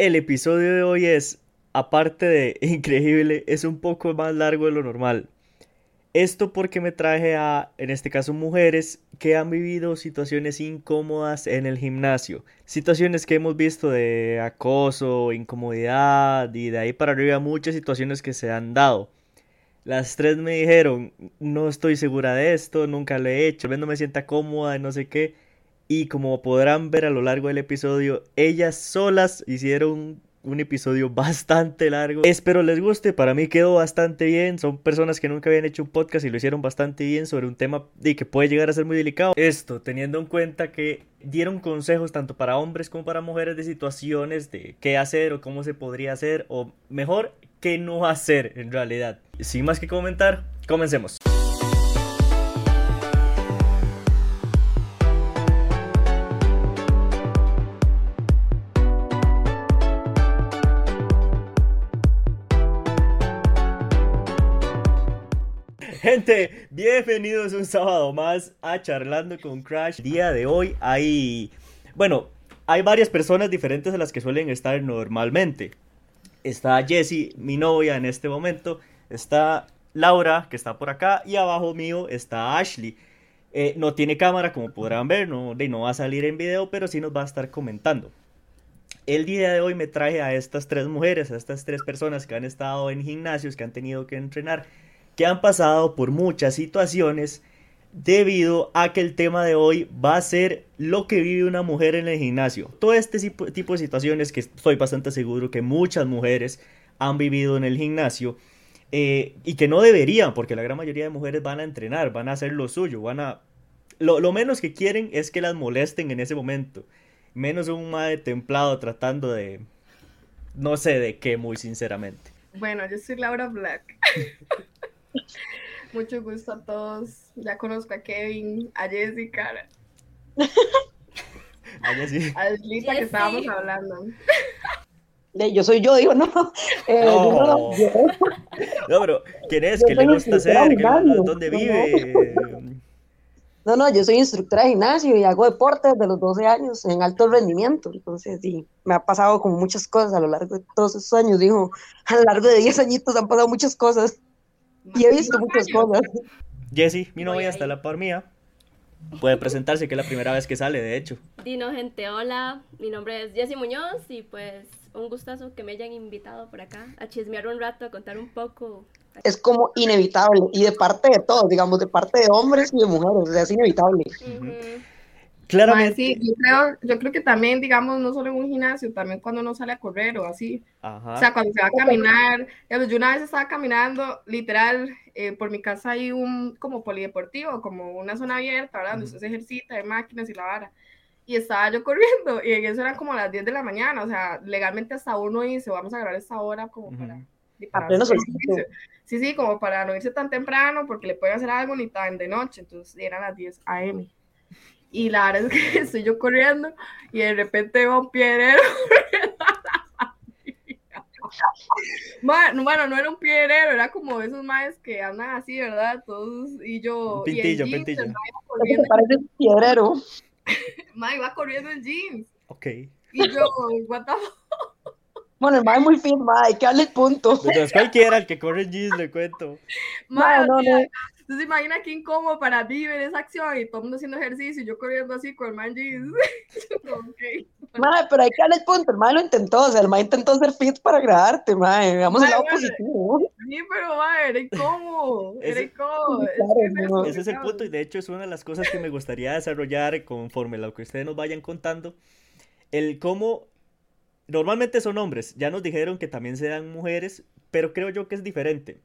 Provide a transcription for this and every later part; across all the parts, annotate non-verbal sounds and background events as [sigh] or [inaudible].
El episodio de hoy es, aparte de [laughs] increíble, es un poco más largo de lo normal. Esto porque me traje a, en este caso, mujeres que han vivido situaciones incómodas en el gimnasio. Situaciones que hemos visto de acoso, incomodidad y de ahí para arriba muchas situaciones que se han dado. Las tres me dijeron, no estoy segura de esto, nunca lo he hecho, no me sienta cómoda, no sé qué. Y como podrán ver a lo largo del episodio, ellas solas hicieron un episodio bastante largo. Espero les guste, para mí quedó bastante bien. Son personas que nunca habían hecho un podcast y lo hicieron bastante bien sobre un tema de que puede llegar a ser muy delicado. Esto teniendo en cuenta que dieron consejos tanto para hombres como para mujeres de situaciones de qué hacer o cómo se podría hacer o mejor qué no hacer en realidad. Sin más que comentar, comencemos. Gente, bienvenidos un sábado más a Charlando con Crash. día de hoy hay, bueno, hay varias personas diferentes a las que suelen estar normalmente. Está Jessie, mi novia en este momento. Está Laura, que está por acá. Y abajo mío está Ashley. Eh, no tiene cámara, como podrán ver, no, no va a salir en video, pero sí nos va a estar comentando. El día de hoy me traje a estas tres mujeres, a estas tres personas que han estado en gimnasios, que han tenido que entrenar que han pasado por muchas situaciones debido a que el tema de hoy va a ser lo que vive una mujer en el gimnasio. Todo este tipo de situaciones que estoy bastante seguro que muchas mujeres han vivido en el gimnasio eh, y que no deberían, porque la gran mayoría de mujeres van a entrenar, van a hacer lo suyo, van a... Lo, menos que quieren es que las molesten en ese momento. Menos un madre templado tratando de... No sé de qué, muy sinceramente. Bueno, yo soy Laura Black. [laughs] Mucho gusto a todos. Ya conozco a Kevin, a Jessica. [laughs] a Jessica. A Lisa que estábamos hablando. Yo soy yo, digo, no. Eh, no. no, pero ¿quién es? ¿Qué le gusta hacer? ¿Dónde vive? No, no, yo soy instructora de gimnasio y hago deporte desde los 12 años en alto rendimiento. Entonces, sí, me ha pasado como muchas cosas a lo largo de todos esos años. Digo, a lo largo de 10 añitos han pasado muchas cosas. Y he visto muchas cosas. Jessie, mi novia está la par mía. Puede presentarse, que es la primera vez que sale, de hecho. Dino, gente, hola. Mi nombre es Jessie Muñoz y pues un gustazo que me hayan invitado por acá a chismear un rato, a contar un poco. Es como inevitable y de parte de todos, digamos, de parte de hombres y de mujeres, o sea, es inevitable. Claramente. sí, yo creo, yo creo que también, digamos, no solo en un gimnasio, también cuando uno sale a correr o así. O sea, cuando se va a caminar. Yo una vez estaba caminando, literal, eh, por mi casa hay un como polideportivo, como una zona abierta, ¿verdad? Donde usted se ejercita, hay máquinas y la vara. Y estaba yo corriendo, [laughs] y eso eran como las 10 de la mañana, o sea, legalmente hasta uno dice, vamos a grabar esta hora como para... para sí, sí, como para no irse tan temprano, porque le pueden hacer algo ni tan de noche, entonces eran las 10 a.m. Y la verdad es que [laughs] estoy yo corriendo y de repente veo un piedrero. [laughs] bueno, no era un piedrero, era como esos maes que andan así, ¿verdad? Todos y yo. Un pintillo, y pintillo. Parece un piedrero. [laughs] Ma, iba corriendo en jeans. Ok. Y yo, what the Bueno, el mae es muy fit, mae, que darle el punto. Pero cualquiera el que corre en jeans, le cuento. Ma, no, no, no. Entonces imagina qué incómodo para ver esa acción y todo el mundo haciendo ejercicio y yo corriendo así con el man jeans. okay. Madre, pero hay que darle el punto, el man lo intentó, o sea, el man intentó ser fit para agradarte, madre, veamos el lado positivo. Sí, pero madre, era incómodo, era incómodo. Ese es el punto y de hecho es una de las cosas que me gustaría desarrollar conforme lo que ustedes nos vayan contando, el cómo normalmente son hombres, ya nos dijeron que también se dan mujeres, pero creo yo que es diferente.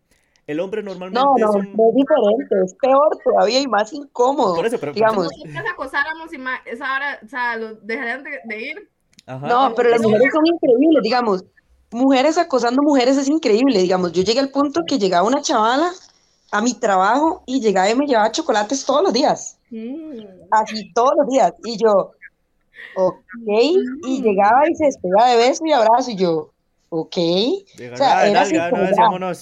El hombre normalmente no, no, es, diferente, es peor todavía y más incómodo. Por eso, pero digamos. Si nosotros acosáramos y más, esa hora, o sea, lo dejarían de, ir. No, pero las mujeres son increíbles, digamos. Mujeres acosando mujeres es increíble, digamos. Yo llegué al punto que llegaba una chavala a mi trabajo y llegaba y me llevaba chocolates todos los días. Mm. Así todos los días. Y yo, ok. Y mm. llegaba y se despegaba de beso y abrazo y yo, ok. o sea, era así, no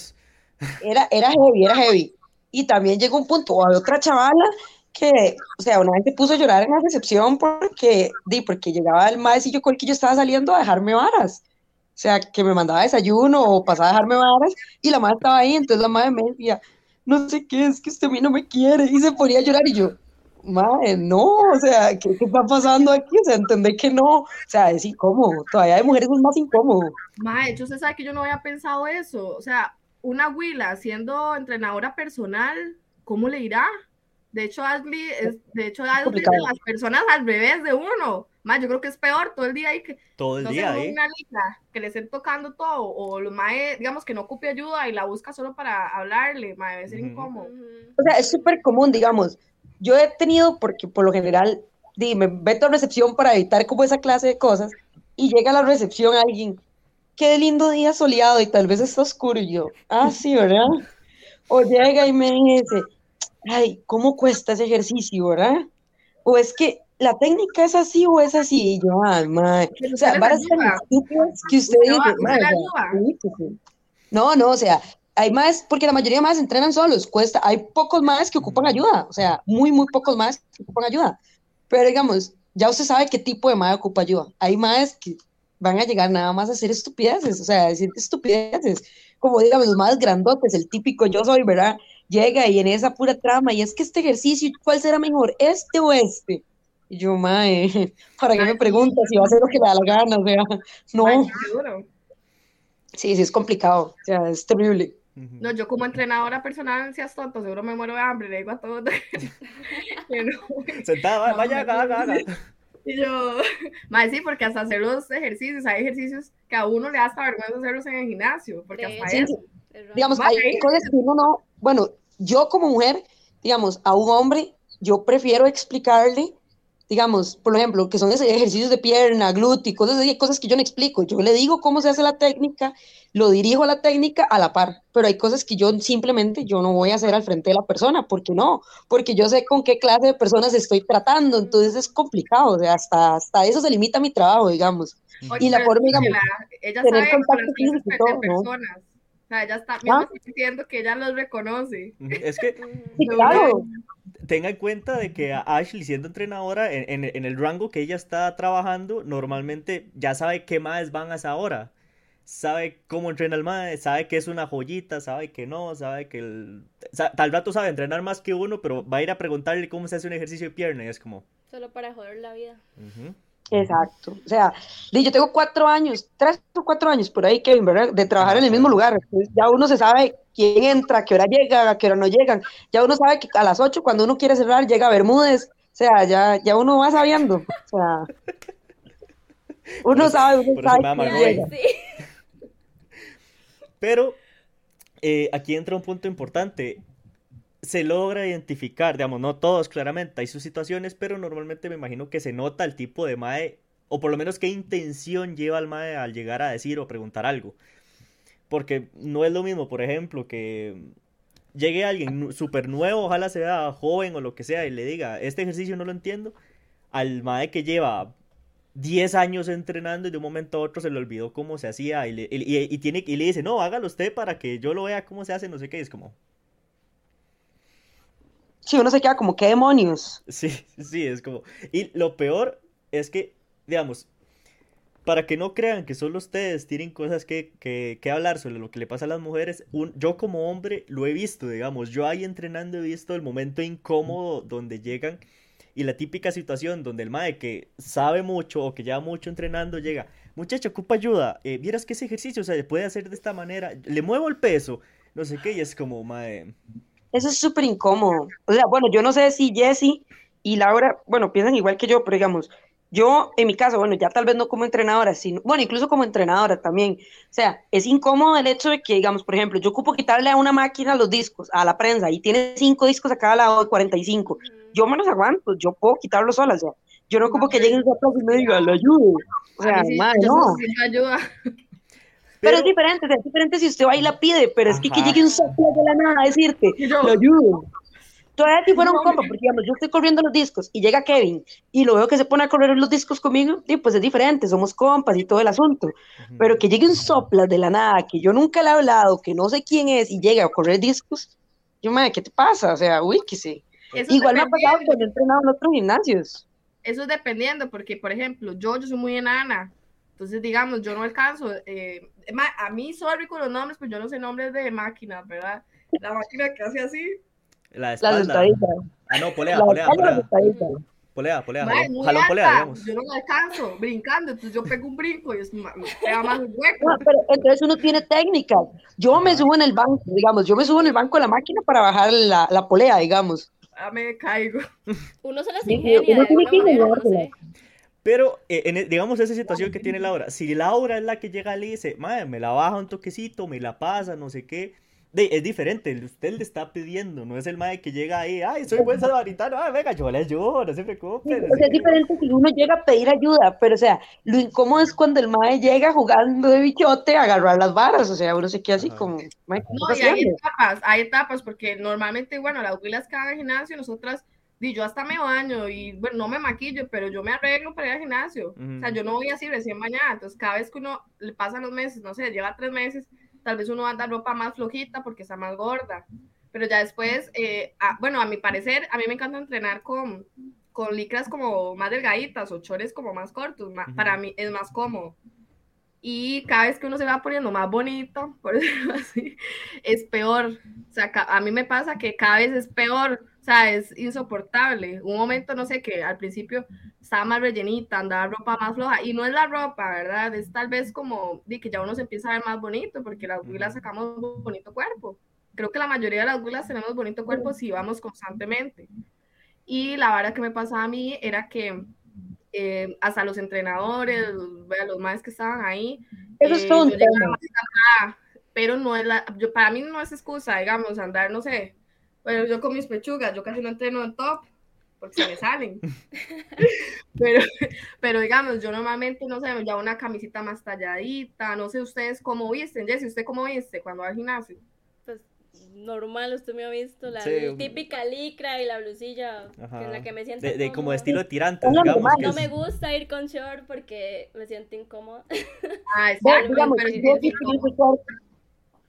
era, era heavy, era heavy. Y también llegó un punto, o había otra chavala que, o sea, una vez se puso a llorar en la recepción porque, di, porque llegaba el maecillo con el que yo estaba saliendo a dejarme varas. O sea, que me mandaba desayuno o pasaba a dejarme varas y la madre estaba ahí, entonces la madre me decía, no sé qué, es que usted a mí no me quiere, y se ponía a llorar y yo, madre, no, o sea, ¿qué, ¿qué, está pasando aquí? O sea, entendé que no, o sea, es incómodo, todavía de mujeres es más incómodo. Madre, yo sé sabe que yo no había pensado eso, o sea, una huila siendo entrenadora personal, ¿cómo le irá? De hecho, Ashley es, de hecho, Ashley de las personas al revés de uno. Más, yo creo que es peor todo el día ahí que todo el día ¿eh? una liga, que le estén tocando todo o los mae, digamos que no ocupe ayuda y la busca solo para hablarle, mae, debe ser incómodo. O sea, es súper común, digamos. Yo he tenido porque por lo general dime, meto a recepción para evitar como esa clase de cosas y llega a la recepción alguien, qué lindo día soleado y tal vez está oscuro y yo, ah, sí, ¿verdad? O llega y me dice, ay, ¿cómo cuesta ese ejercicio, verdad? O es que la técnica es así o es así. Y yo, ay, madre. O sea, ser estúpidas que usted dice, no, no, o sea, hay más, porque la mayoría más entrenan solos, cuesta, hay pocos más que ocupan ayuda, o sea, muy, muy pocos más que ocupan ayuda. Pero digamos, ya usted sabe qué tipo de más ocupa ayuda. Hay más que van a llegar nada más a hacer estupideces, o sea, decir estupideces, como digamos, los más grandotes, el típico yo soy, ¿verdad? llega y en esa pura trama, y es que este ejercicio, ¿cuál será mejor, este o este? Y yo, mae, [laughs] ¿para qué me preguntas si va a ser lo que le da la gana? O sea, no. Sí, sí, es complicado, o sea, es terrible. No, yo como entrenadora personal, seas tonto, seguro me muero de hambre, le digo a todos. [laughs] Sentada, vaya, haga, haga, Y yo, más sí, porque hasta hacer los ejercicios, hay ejercicios que a uno le da hasta vergüenza hacerlos en el gimnasio, porque hasta sí, eso. Digamos, hay cosas que uno no, bueno, yo como mujer, digamos, a un hombre, yo prefiero explicarle, digamos, por ejemplo, que son ejercicios de pierna, glúteo, cosas así, cosas que yo no explico. Yo le digo cómo se hace la técnica, lo dirijo a la técnica a la par, pero hay cosas que yo simplemente yo no voy a hacer al frente de la persona, ¿por qué no? Porque yo sé con qué clase de personas estoy tratando, entonces es complicado, o sea, hasta, hasta eso se limita mi trabajo, digamos. y la forma, digamos, ella tener sabe contacto físico personas. O sea, ella está, ¿Ah? diciendo que ella los reconoce. Es que, tenga en cuenta de que Ashley, siendo entrenadora, en, en, el rango que ella está trabajando, normalmente ya sabe qué más van a esa hora. Sabe cómo entrena el mae, sabe que es una joyita, sabe que no, sabe que el... tal rato sabe entrenar más que uno, pero va a ir a preguntarle cómo se hace un ejercicio de pierna y es como... Solo para joder la vida. Exacto. O sea, yo tengo cuatro años, tres o cuatro años por ahí, Kevin, ¿verdad? De trabajar en el mismo lugar. ya uno se sabe quién entra, a qué hora llega, a qué hora no llegan. Ya uno sabe que a las ocho, cuando uno quiere cerrar, llega a Bermúdez. O sea, ya, ya uno va sabiendo. O sea, uno sabe, uno sabe. [laughs] Pero eh, aquí entra un punto importante se logra identificar, digamos, no todos claramente, hay sus situaciones, pero normalmente me imagino que se nota el tipo de mae, o por lo menos qué intención lleva al mae al llegar a decir o preguntar algo. Porque no es lo mismo, por ejemplo, que llegue alguien súper nuevo, ojalá sea joven o lo que sea, y le diga, este ejercicio no lo entiendo, al mae que lleva 10 años entrenando y de un momento a otro se le olvidó cómo se hacía y le, y, tiene, y le dice, no, hágalo usted para que yo lo vea cómo se hace, no sé qué, es como, Sí, uno se queda como, ¿qué demonios? Sí, [laughs] sí, es como... Y lo peor es que, digamos, para que no crean que solo ustedes tienen cosas que, que, que hablar sobre lo que le pasa a las mujeres, un, yo como hombre lo he visto, digamos, yo ahí entrenando he visto el momento incómodo donde llegan y la típica situación donde el mae que sabe mucho o que lleva mucho entrenando llega, muchacho, ocupa ayuda, eh, vieras que ese ejercicio se puede hacer de esta manera, le muevo el peso, no sé qué, y es como, mae, eso es súper incómodo. O sea, bueno, yo no sé si Jesse y Laura, bueno, piensan igual que yo, pero digamos, yo en mi caso, bueno, ya tal vez no como entrenadora, sino, bueno, incluso como entrenadora también. O sea, es incómodo el hecho de que, digamos, por ejemplo, yo ocupo quitarle a una máquina los discos, a la prensa, y tiene cinco discos a cada lado de 45. Yo me los aguanto, yo puedo quitarlos sola, o sea, yo no ocupo que lleguen a y me digan, le ayudo. O sea, madre, no. ayuda. Pero, es diferente, es diferente si usted va y la pide, pero es que, que llegue un soplo de la nada a decirte, lo ayudo. Todavía si fuera un compa, porque digamos, yo estoy corriendo los discos y llega Kevin y lo veo que se pone a correr los discos conmigo, y pues es diferente, somos compas y todo el asunto. Pero que llegue un sopla de la nada, que yo nunca le he hablado, que no sé quién es y llega a correr discos, yo, madre, ¿qué te pasa? O sea, uy, que sí. Igual me ha pasado cuando he entrenado en otros gimnasios. Eso es dependiendo, porque, por ejemplo, yo, yo soy muy enana, Entonces, digamos, yo no alcanzo. Eh, a mí, sorry con los nombres, pues yo no sé nombres de máquinas, ¿verdad? La máquina que hace así. La espalda. ah, no, polea, polea, polea. Polea, polea. Jalón polea, digamos. Yo no me alcanzo brincando, entonces yo pego un brinco y es me pega más hueco. No, pero entonces uno tiene técnica. Yo me subo en el banco, digamos, yo me subo en el banco de la máquina para bajar la, la polea, digamos. Ah, me caigo. Uno se las ingenia. Uno tiene que manera, no sé. Pero, eh, en, e, digamos, esa situación que tiene Laura, si Laura es la que llega y dice, madre, me la baja un toquecito, me la pasa, no sé qué, es diferente, usted le está pidiendo, no es el madre que llega ahí, ay, soy buen samaritano, ay, venga, yo le ayudo, no se preocupe. es diferente si uno llega a pedir ayuda, pero o sea, lo incómodo es cuando el madre llega jugando de bichote a agarrar las varas, o sea, uno se queda así como... no, y hay etapas, hay etapas, porque normalmente, bueno, las huilas que van al gimnasio, nosotras yo hasta me baño y bueno, no me maquillo, pero yo me arreglo para ir al gimnasio. O sea, yo no voy así recién bañada. Entonces, cada vez que uno le pasan los meses, no sé, lleva tres meses, tal vez uno va a dar ropa más flojita porque está más gorda. Pero ya después, eh, bueno, a mi parecer, a mí me encanta entrenar con, con licras como más delgaditas o chores como más cortos. Para mí es más cómodo. Y cada vez que uno se va poniendo más bonito, por [laughs] decirlo así, es peor. O sea, a mí me pasa que cada vez es peor. O sea, es insoportable. Un momento, no sé, que al principio estaba más rellenita, andaba ropa más floja. Y no es la ropa, ¿verdad? Es tal vez como de que ya uno se empieza a ver más bonito, porque las huilas sacamos bonito cuerpo. Creo que la mayoría de las huilas tenemos bonito cuerpo si vamos constantemente. Y la verdad que me pasaba a mí era que eh, hasta los entrenadores, los, los más que estaban ahí. Eso es todo pero no es la, yo, para mí no es excusa, digamos, andar, no sé, bueno, yo con mis pechugas, yo casi no entreno en top porque se me salen. [laughs] [laughs] pero, pero digamos, yo normalmente, no sé, me llevo una camisita más talladita, no sé ustedes cómo visten, Jessy, ¿usted cómo viste cuando va al gimnasio? Pues normal, usted me ha visto, la típica licra y la blusilla en la que me siento de, de como estilo tirante, digamos. No me gusta ir con short porque me siento incómoda. Ah, exacto, pero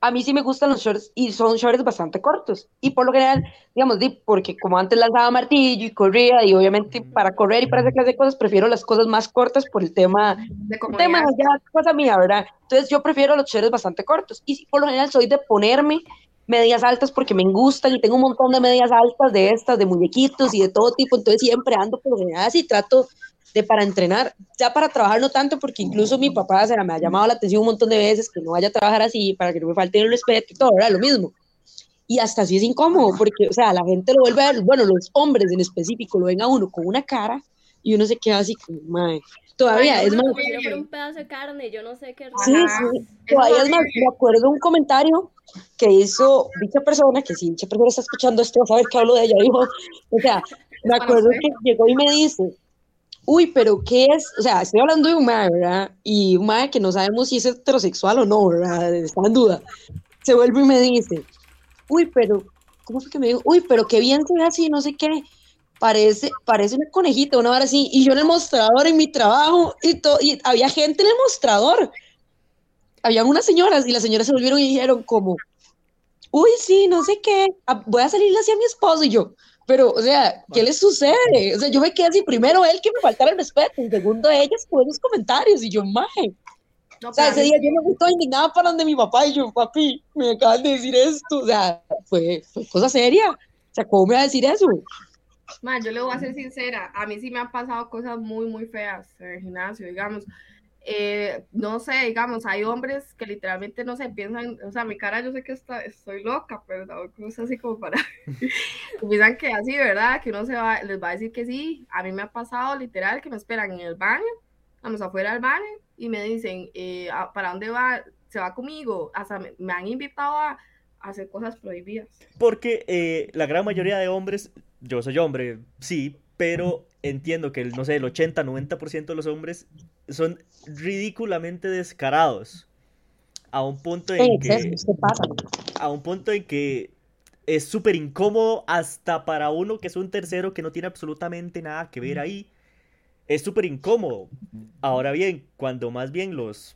a mí sí me gustan los shorts y son shorts bastante cortos. Y por lo general, digamos, porque como antes lanzaba martillo y corría, y obviamente para correr y para hacer clase de cosas, prefiero las cosas más cortas por el tema, de tema ya cosa mía, ¿verdad? Entonces yo prefiero los shorts bastante cortos. Y por lo general soy de ponerme medias altas porque me gustan y tengo un montón de medias altas de estas, de muñequitos y de todo tipo. Entonces siempre ando por lo general así, trato de para entrenar, ya para trabajar no tanto, porque incluso mi papá se me ha llamado la atención un montón de veces que no vaya a trabajar así, para que no me falte el respeto y todo, era lo mismo. Y hasta así es incómodo, porque, o sea, la gente lo vuelve a ver, bueno, los hombres en específico lo ven a uno con una cara y uno se queda así como, madre, todavía es más... un pedazo de carne, yo no sé qué... Sí, sí, todavía es más, me acuerdo un comentario que hizo dicha persona, que si dicha persona está escuchando esto, va a saber que hablo de ella, dijo, o sea, me acuerdo que llegó y me dice, uy, pero ¿qué es? O sea, estoy hablando de un mae, ¿verdad? Y un que no sabemos si es heterosexual o no. Está en duda. Se vuelve y me dice, uy, pero, ¿cómo fue que me dijo? Uy, pero qué bien se ve así, no sé qué. Parece, parece una conejita, una hora así. Y yo en el mostrador, en mi trabajo, y, todo, y había gente en el mostrador. Habían unas señoras, y las señoras se volvieron y dijeron como, uy, sí, no sé qué, ah, voy a salirle hacia mi esposo. Y yo, pero, o sea, ¿qué les sucede? O sea, yo me quedé así, primero él que me faltara el respeto, y segundo ellas con los comentarios, y yo, maje. o sea, ese día yo me gustó indignada para donde mi papá, y yo, papi, me acaban de decir esto, o sea, fue, fue cosa seria. O sea, ¿cómo me va a decir eso? Man, yo le voy a ser sincera, a mí sí me han pasado cosas muy, muy feas en el gimnasio, digamos. Eh, no sé, digamos, hay hombres que literalmente no se piensan, o sea, mi cara yo sé que está, estoy loca, pero no es así como para, [laughs] piensan que así, ¿verdad? Que uno se va, les va a decir que sí, a mí me ha pasado literal que me esperan en el baño, vamos afuera del baño y me dicen, eh, ¿para dónde va? ¿Se va conmigo? Hasta me, han invitado a, hacer cosas prohibidas. Porque eh, la gran mayoría de hombres, yo soy hombre, sí, pero entiendo que, no sé, el 80-90% de los hombres son ridículamente descarados. A un punto en que. A un punto en que es súper incómodo hasta para uno que es un tercero que no tiene absolutamente nada que ver ahí. Es súper incómodo. Ahora bien, cuando más bien los.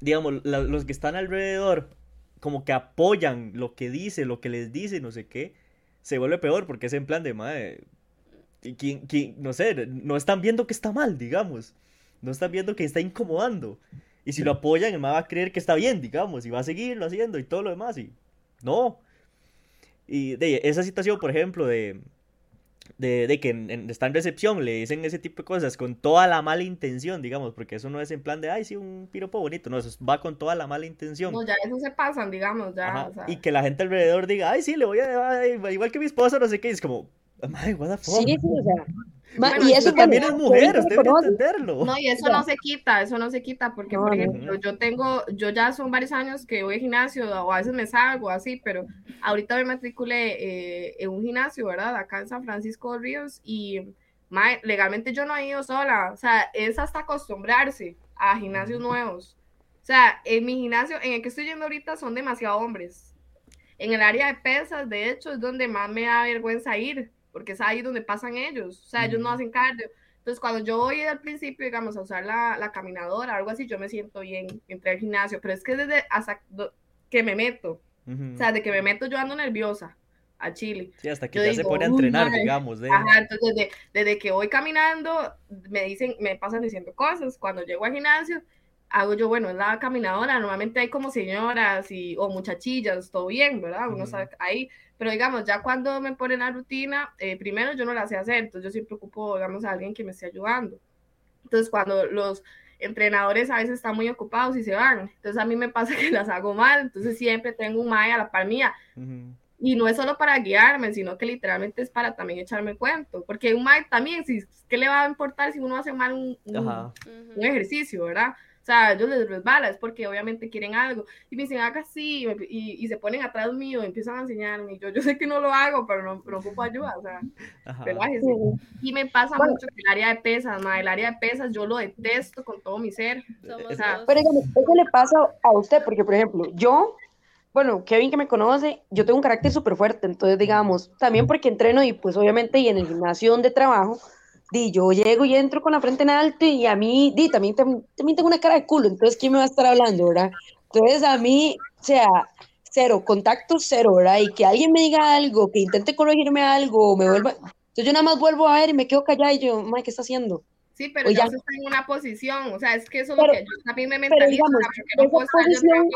Digamos, los que están alrededor como que apoyan lo que dice, lo que les dice, no sé qué, se vuelve peor porque es en plan de, madre, ¿quién, quién, no sé, no están viendo que está mal, digamos. No están viendo que está incomodando. Y si lo apoyan, el mae va a creer que está bien, digamos, y va a seguirlo haciendo y todo lo demás. Y no. Y de esa situación, por ejemplo, de, de, que está en recepción, le dicen ese tipo de cosas con toda la mala intención, digamos, porque eso no es en plan de, ay, sí, un piropo bonito, no, eso va con toda la mala intención. No, ya eso se pasan, digamos, ya. Y que la gente alrededor diga, ay, sí, le voy a, igual que mi esposa, no sé qué, y es como, ay, what the fuck. Sí, sí, o sea, y eso también es mujer, usted debe entenderlo. No, y eso no se quita, eso no se quita, porque, por ejemplo, yo tengo, yo ya son varios años que voy al gimnasio, o a veces me salgo así, pero ahorita me matriculé eh, en un gimnasio, ¿verdad? Acá en San Francisco de Ríos, y legalmente yo no he ido sola, o sea, es hasta acostumbrarse a gimnasios nuevos. O sea, en mi gimnasio, en el que estoy yendo ahorita, son demasiado hombres. En el área de pesas, de hecho, es donde más me da vergüenza ir porque es ahí donde pasan ellos, o sea, ellos no hacen cardio. Entonces, cuando yo voy al principio, digamos, a usar la, la caminadora, algo así, yo me siento bien, entré al gimnasio, pero es que desde hasta que me meto, o sea, de que me meto yo ando nerviosa a Chile. Sí, hasta que ya se pone a entrenar, digamos. De... Ajá, entonces desde, desde, que voy caminando, me dicen, me pasan diciendo cosas. Cuando llego al gimnasio, hago yo, bueno, es la caminadora, normalmente hay como señoras y, o muchachillas, todo bien, ¿verdad? Uno sabe ahí, pero digamos, ya cuando me ponen la rutina, eh, primero yo no la sé hacer, entonces yo siempre ocupo, digamos, a alguien que me esté ayudando. Entonces, cuando los entrenadores a veces están muy ocupados y se van, entonces a mí me pasa [laughs] que las hago mal, entonces siempre tengo un MAE a la par mía. Y no es solo para guiarme, sino que literalmente es para también echarme cuento, porque un MAE también, si, ¿qué le va a importar si uno hace mal un, un ejercicio, verdad? O sea, ellos les resbala, es porque obviamente quieren algo. Y me dicen, haga así, y, y, se ponen atrás mío, y empiezan a enseñarme. Y yo, yo sé que no lo hago, pero no, pero ocupo ayuda, o sea, relájese. Y me pasa mucho que el área de pesas, ma, el área de pesas yo lo detesto con todo mi ser. O sea, pero eso le pasa a usted, porque por ejemplo, yo bueno, Kevin que me conoce, yo tengo un carácter súper fuerte, entonces digamos, también porque entreno y pues obviamente y en el gimnasio donde trabajo, di, yo llego y entro con la frente en alto y a mí, di, también, también, tengo una cara de culo, entonces, ¿quién me va a estar hablando, verdad? Entonces, a mí, o sea, cero, contacto cero, ¿verdad? Y que alguien me diga algo, que intente corregirme algo, me vuelva... Entonces yo nada más vuelvo a ver y me quedo callada y yo, madre, ¿qué está haciendo? Sí, pero ya está en una posición, o sea, es que eso es lo que yo también me mentalizo, digamos, no posición,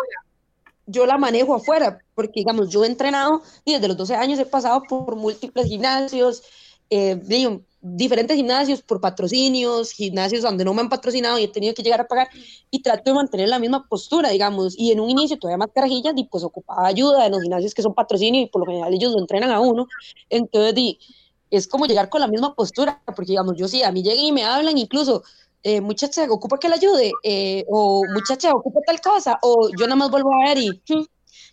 yo la manejo afuera, porque digamos, yo he entrenado y desde los 12 años he pasado por múltiples gimnasios, eh, digo, diferentes gimnasios por patrocinios, gimnasios donde no me han patrocinado y he tenido que llegar a pagar y trato de mantener la misma postura, digamos, y en un inicio todavía más carajillas y pues ocupaba ayuda en los gimnasios que son patrocinios y por lo general ellos lo entrenan a uno, entonces di, es como llegar con la misma postura, porque digamos, yo sí, a mí llegan y me hablan incluso, eh, muchacha, ocupa que la ayude, eh, o muchacha, ocupa tal cosa, o yo nada más vuelvo a ver y,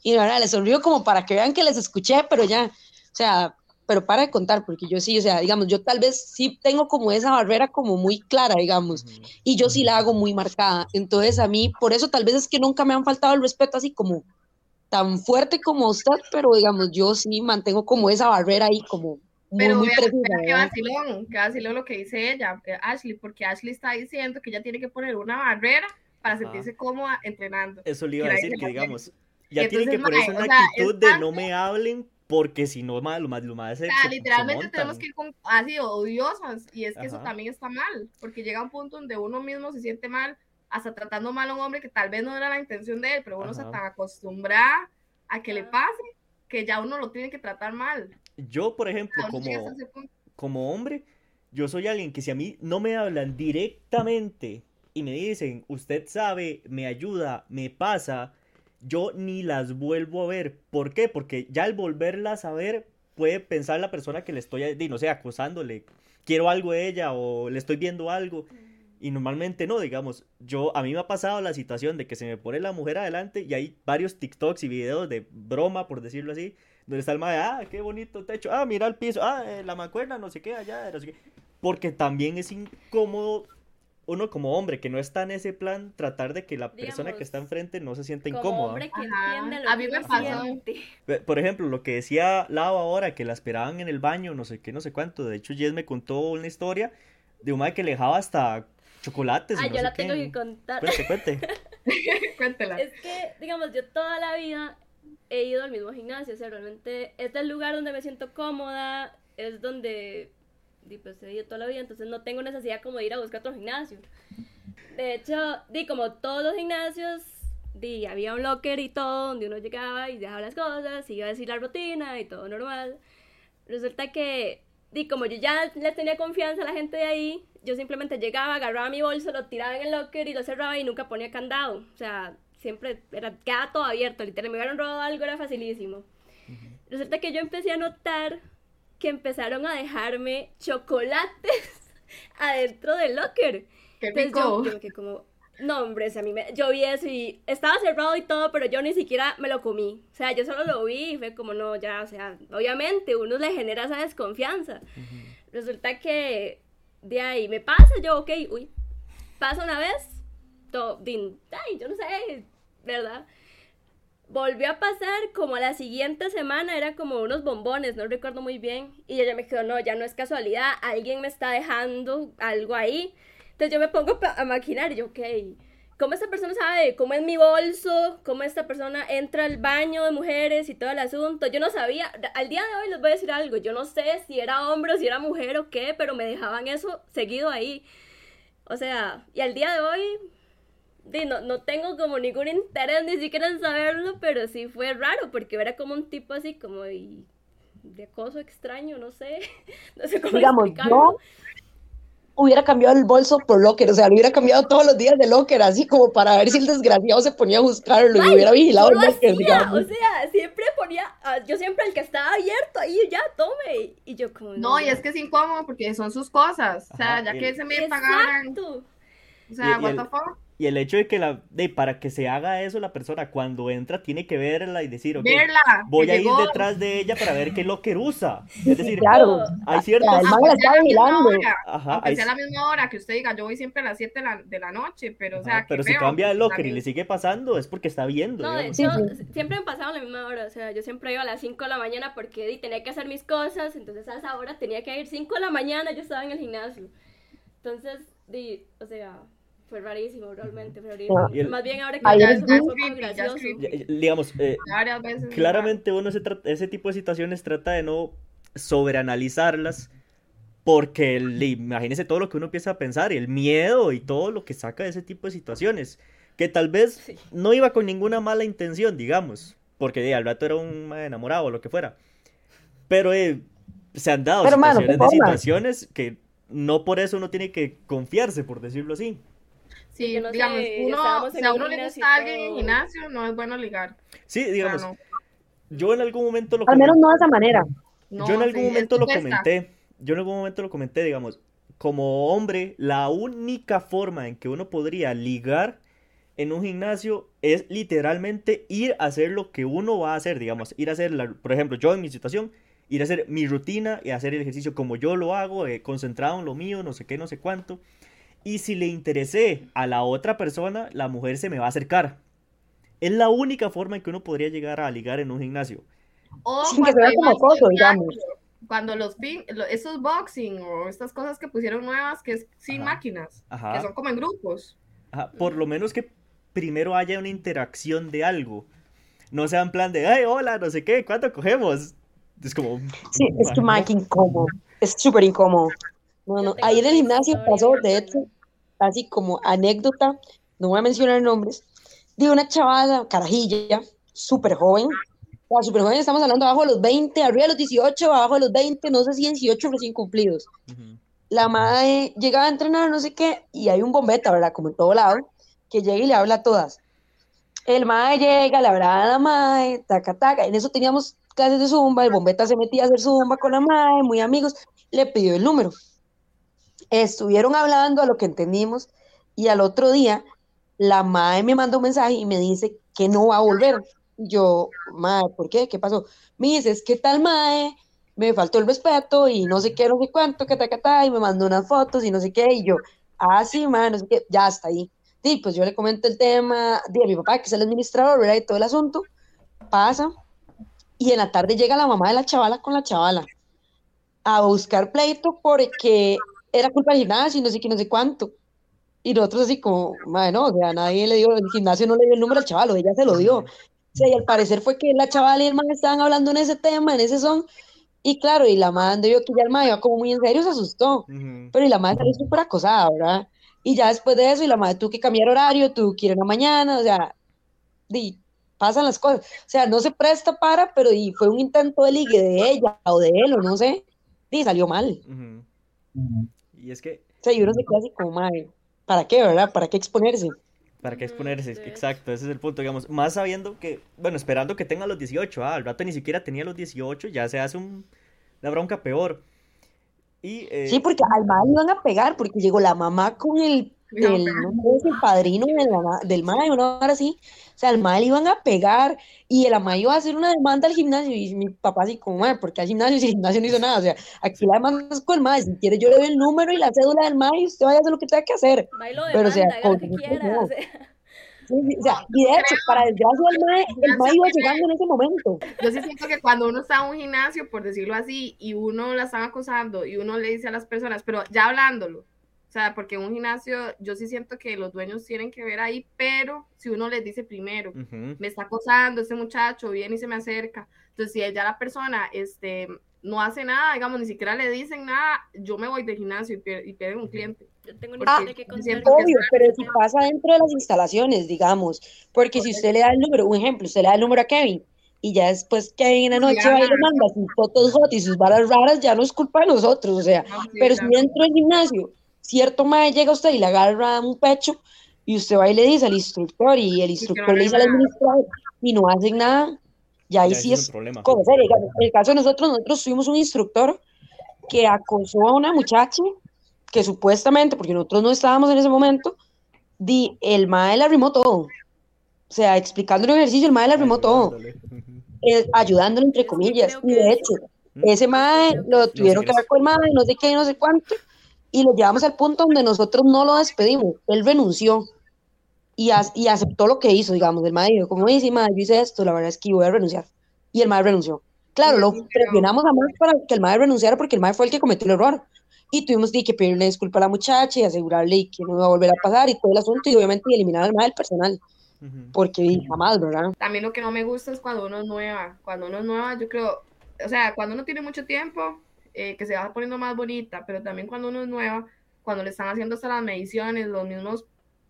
y ahora les sonrío como para que vean que les escuché, pero ya, o sea, pero para de contar, porque yo sí, o sea, digamos, yo tal vez sí tengo como esa barrera como muy clara, digamos, y yo sí la hago muy marcada. Entonces, a mí, por eso tal vez es que nunca me han faltado el respeto así como tan fuerte como usted, pero digamos, yo sí mantengo como esa barrera ahí como muy, pero muy precisa. Que vacilón, que vacilón lo que dice ella, eh, Ashley, porque Ashley está diciendo que ella tiene que poner una barrera para sentirse cómoda entrenando. Eso le iba a decir, que digamos, ya tienen que ponerse una actitud de no me hablen porque si no, lo más, lo más O sea, literalmente tenemos que ir con, así odiosas, y es que eso también está mal, porque llega un punto donde uno mismo se siente mal, hasta tratando mal a un hombre que tal vez no era la intención de él, pero uno se está acostumbrado a que le pase, que ya uno lo tiene que tratar mal. Yo, por ejemplo, como, como hombre, yo soy alguien que si a mí no me hablan directamente y me dicen, usted sabe, me ayuda, me pasa, yo ni las vuelvo a ver. ¿Por qué? Porque ya al volverlas a ver puede pensar la persona que le estoy, no sé, acosándole, quiero algo de ella o le estoy viendo algo. Y normalmente no, digamos, yo a mí me ha pasado la situación de que se me pone la mujer adelante y hay varios TikToks y videos de broma, por decirlo así, donde está el madre, ah, qué bonito techo, ah, mira el piso, ah, eh, la mancuerna, no sé qué, allá, no sé qué. Porque también es incómodo uno como hombre que no está en ese plan, tratar de que la persona que está enfrente no se sienta incómoda. Hombre que entiende a mí me pasó. Por ejemplo, lo que decía Lau ahora, que la esperaban en el baño, no sé qué, no sé cuánto. De hecho, Jess me contó una historia de un madre que le dejaba hasta chocolates. Ah, yo la tengo que contar. Cuente, cuente. [laughs] Cuéntela. Es que, digamos, yo toda la vida he ido al mismo gimnasio, o sea, realmente es el lugar donde me siento cómoda, es donde y pues he ido toda la vida, entonces no tengo necesidad como de ir a buscar otro gimnasio. De hecho, di como todos los gimnasios, di, había un locker y todo, donde uno llegaba y dejaba las cosas, y iba a decir la rutina y todo normal. Resulta que, di, como yo ya le tenía confianza a la gente de ahí, yo simplemente llegaba, agarraba mi bolso, lo tiraba en el locker y lo cerraba y nunca ponía candado. O sea, siempre era, quedaba todo abierto, literalmente me hubieran robado algo, era facilísimo. Resulta que yo empecé a notar que empezaron a dejarme chocolates [laughs] adentro del locker. Qué rico. que como, no, hombre, a mí me, yo vi eso y estaba cerrado y todo, pero yo ni siquiera me lo comí. O sea, yo solo lo vi y fue como, no, ya, o sea, obviamente uno le genera esa desconfianza. Resulta que de ahí me pasa, yo, ok, uy, pasa una vez, todo, din, ay, yo no sé, ¿verdad? Volvió a pasar como la siguiente semana, era como unos bombones, no recuerdo muy bien, y ella me quedó, no, ya no es casualidad, alguien me está dejando algo ahí. Entonces yo me pongo a maquinar y yo, ok, ¿cómo esta persona sabe cómo es mi bolso? ¿Cómo esta persona entra al baño de mujeres y todo el asunto? Yo no sabía, al día de hoy les voy a decir algo, yo no sé si era hombre o si era mujer o qué, pero me dejaban eso seguido ahí. O sea, y al día de hoy no, no tengo como ningún interés ni siquiera en saberlo, pero sí fue raro porque era como un tipo así como de, de acoso extraño, no sé, [laughs] no sé cómo Digamos, explicarlo. Yo hubiera cambiado el bolso por locker, o sea, lo hubiera cambiado todos los días de locker, así como para ver si el desgraciado se ponía a buscarlo y hubiera vigilado el locker, digamos. O sea, siempre ponía, ah, yo siempre el que estaba abierto ahí, ya, tome, y yo como... No, y es que es incómodo porque son sus cosas, o sea, ya que se me pagaran... O sea, what the fuck? Y el hecho de que la, de, para que se haga eso, la persona cuando entra tiene que verla y decir, ok, voy a ir detrás de ella para ver qué locker usa. Es decir, claro, hay ciertas... Ajá, sea la misma hora que usted diga, yo voy siempre a las 7 de la, de la noche, pero o sea, Pero si cambia de locker y le sigue pasando, es porque está viendo. No, de siempre me pasaba a la misma hora, o sea, yo siempre iba a las 5 de la mañana porque tenía que hacer mis cosas, entonces a esa hora tenía que ir 5 de la mañana, yo estaba en el gimnasio. Entonces, di, o sea fue rarísimo, realmente, Más bien ahora que ya es un poco gracioso. Digamos, eh, claramente uno ese tipo de situaciones trata de no sobreanalizarlas porque imagínese todo lo que uno empieza a pensar, y el miedo y todo lo que saca de ese tipo de situaciones, que tal vez no iba con ninguna mala intención, digamos, porque al rato era un enamorado o lo que fuera. Pero eh, se han dado situaciones de situaciones que no por eso uno tiene que confiarse, por decirlo así. Sí, digamos, uno, si a uno le gusta alguien en gimnasio, no es bueno ligar. Sí, digamos, yo en algún momento lo Al menos no de esa manera. yo en algún momento lo comenté, yo en algún momento lo comenté, digamos, como hombre, la única forma en que uno podría ligar en un gimnasio es literalmente ir a hacer lo que uno va a hacer, digamos, ir a hacer, la, por ejemplo, yo en mi situación, ir a hacer mi rutina y hacer el ejercicio como yo lo hago, eh, concentrado en lo mío, no sé qué, no sé cuánto. Y si le interesé a la otra persona, la mujer se me va a acercar. Es la única forma en que uno podría llegar a ligar en un gimnasio. O Sin que sea como coso, digamos. Cuando los esos boxing o estas cosas que pusieron nuevas que es sin máquinas, que son como en grupos. Por lo menos que primero haya una interacción de algo. No sea en plan de, ay, hola, no sé qué, ¿cuánto cogemos? Es como... Sí, es que más incómodo. Es súper incómodo. Bueno, ahí en el gimnasio pasó, de hecho, así como anécdota, no voy a mencionar nombres, de una chavala, carajilla, súper joven, o súper joven, estamos hablando abajo de los 20, arriba de los 18, abajo de los 20, no sé si 18 recién cumplidos. La madre llegaba a entrenar, no sé qué, y hay un bombeta, ¿verdad? Como en todo lado, que llega y le habla a todas. El madre llega, le habla a la madre, taca, taca, en eso teníamos clases de zumba, el bombeta se metía a hacer zumba con la madre, muy amigos, le pidió el número estuvieron hablando a lo que entendimos y al otro día la madre me mandó un mensaje y me dice que no va a volver. Yo, madre, ¿por qué? ¿Qué pasó? Me dice, es que tal madre me faltó el respeto y no sé qué, no sé cuánto, que ta, que y me mandó unas fotos y no sé qué, y yo, ah, madre, no sé qué, ya está ahí. Sí, pues yo le comento el tema, di a mi papá, que es el administrador, ¿verdad? Y todo el asunto, pasa, y en la tarde llega la mamá de la chavala con la chavala a buscar pleito porque era culpa del gimnasio y no sé qué, no sé cuánto. Y nosotros así como, bueno, o sea, nadie le dio, el gimnasio no le dio el número al chaval, ella se lo dio. O sea, y al parecer fue que la chaval y el man estaban hablando en ese tema, en ese son, y claro, y la madre yo que ya el man iba como muy en serio, se asustó. Pero y la madre salió súper acosada, ¿verdad? Y ya después de eso, y la madre tuvo que cambiar horario, tuvo que ir en la mañana, o sea, y pasan las cosas. O sea, no se presta para, pero y fue un intento de ligue de ella o de él, o no sé, y salió mal. Y es que... O sea, y uno se queda así como, madre, ¿para qué, verdad? ¿Para qué exponerse? ¿Para qué exponerse? Exacto, ese es el punto, digamos. Más sabiendo que, bueno, esperando que tenga los 18, ah, al rato ni siquiera tenía los 18, ya se hace un, una bronca peor. Y, eh, Sí, porque al mal iban a pegar, porque llegó la mamá con el, el, el padrino del mal, una hora así. O sea, al mal iban a pegar y el ama iba a hacer una demanda al gimnasio y mi papá así como, porque al gimnasio si el gimnasio no hizo nada. O sea, aquí la demanda es con el mal, si quiere yo le doy el número y la cédula del mal y usted vaya a hacer lo que tenga que hacer. Pero o sea, con, que quiera, o sea. o sea, y de hecho, para desgracia del MAE, el MAE iba llegando en ese momento. Yo sí siento que cuando uno está en un gimnasio, por decirlo así, y uno la están acosando y uno le dice a las personas, pero ya hablándolo, o sea, porque un gimnasio yo sí siento que los dueños tienen que ver ahí, pero si uno les dice primero, me está acosando este muchacho, viene y se me acerca, entonces si ya la persona, este, no hace nada, digamos, ni siquiera le dicen nada, yo me voy del gimnasio y, pierden un cliente. Yo tengo una ah, que Obvio, pero si pasa dentro de las instalaciones, digamos, porque si usted le da el número, un ejemplo, usted le da el número a Kevin y ya después Kevin en la noche va y le manda sus fotos hot y sus varas raras, ya no es culpa de nosotros, o sea, pero si dentro del gimnasio cierto mae llega a usted y le agarra un pecho y usted va y le dice al instructor y el instructor le dice al administrador y no hacen nada, y ahí sí es, como serio. En el caso de nosotros, nosotros tuvimos un instructor que acosó a una muchacha que supuestamente, porque nosotros no estábamos en ese momento, di, el mae la arrimó todo. O sea, explicando el ejercicio, el mae la arrimó todo. Eh, ayudándole, entre comillas. Y de hecho, ese mae lo tuvieron que ver con el mae, no sé qué, no sé cuánto, y lo llevamos al punto donde nosotros no lo despedimos. Él renunció y, y aceptó lo que hizo, digamos. El dijo, como dice, mae, yo hice esto, la verdad es que voy a renunciar. Y el mae renunció. Claro, lo presionamos a más para que el mae renunciara porque el mae fue el que cometió el error y tuvimos que pedirle disculpa a la muchacha y asegurarle que no iba a volver a pasar y todo el asunto y obviamente eliminar al mal del personal. Porque jamás, ¿verdad? También lo que no me gusta es cuando uno es nueva. Cuando uno es nueva, yo creo, o sea, cuando uno tiene mucho tiempo, eh, que se va poniendo más bonita, pero también cuando uno es nueva, cuando le están haciendo hasta las mediciones, los mismos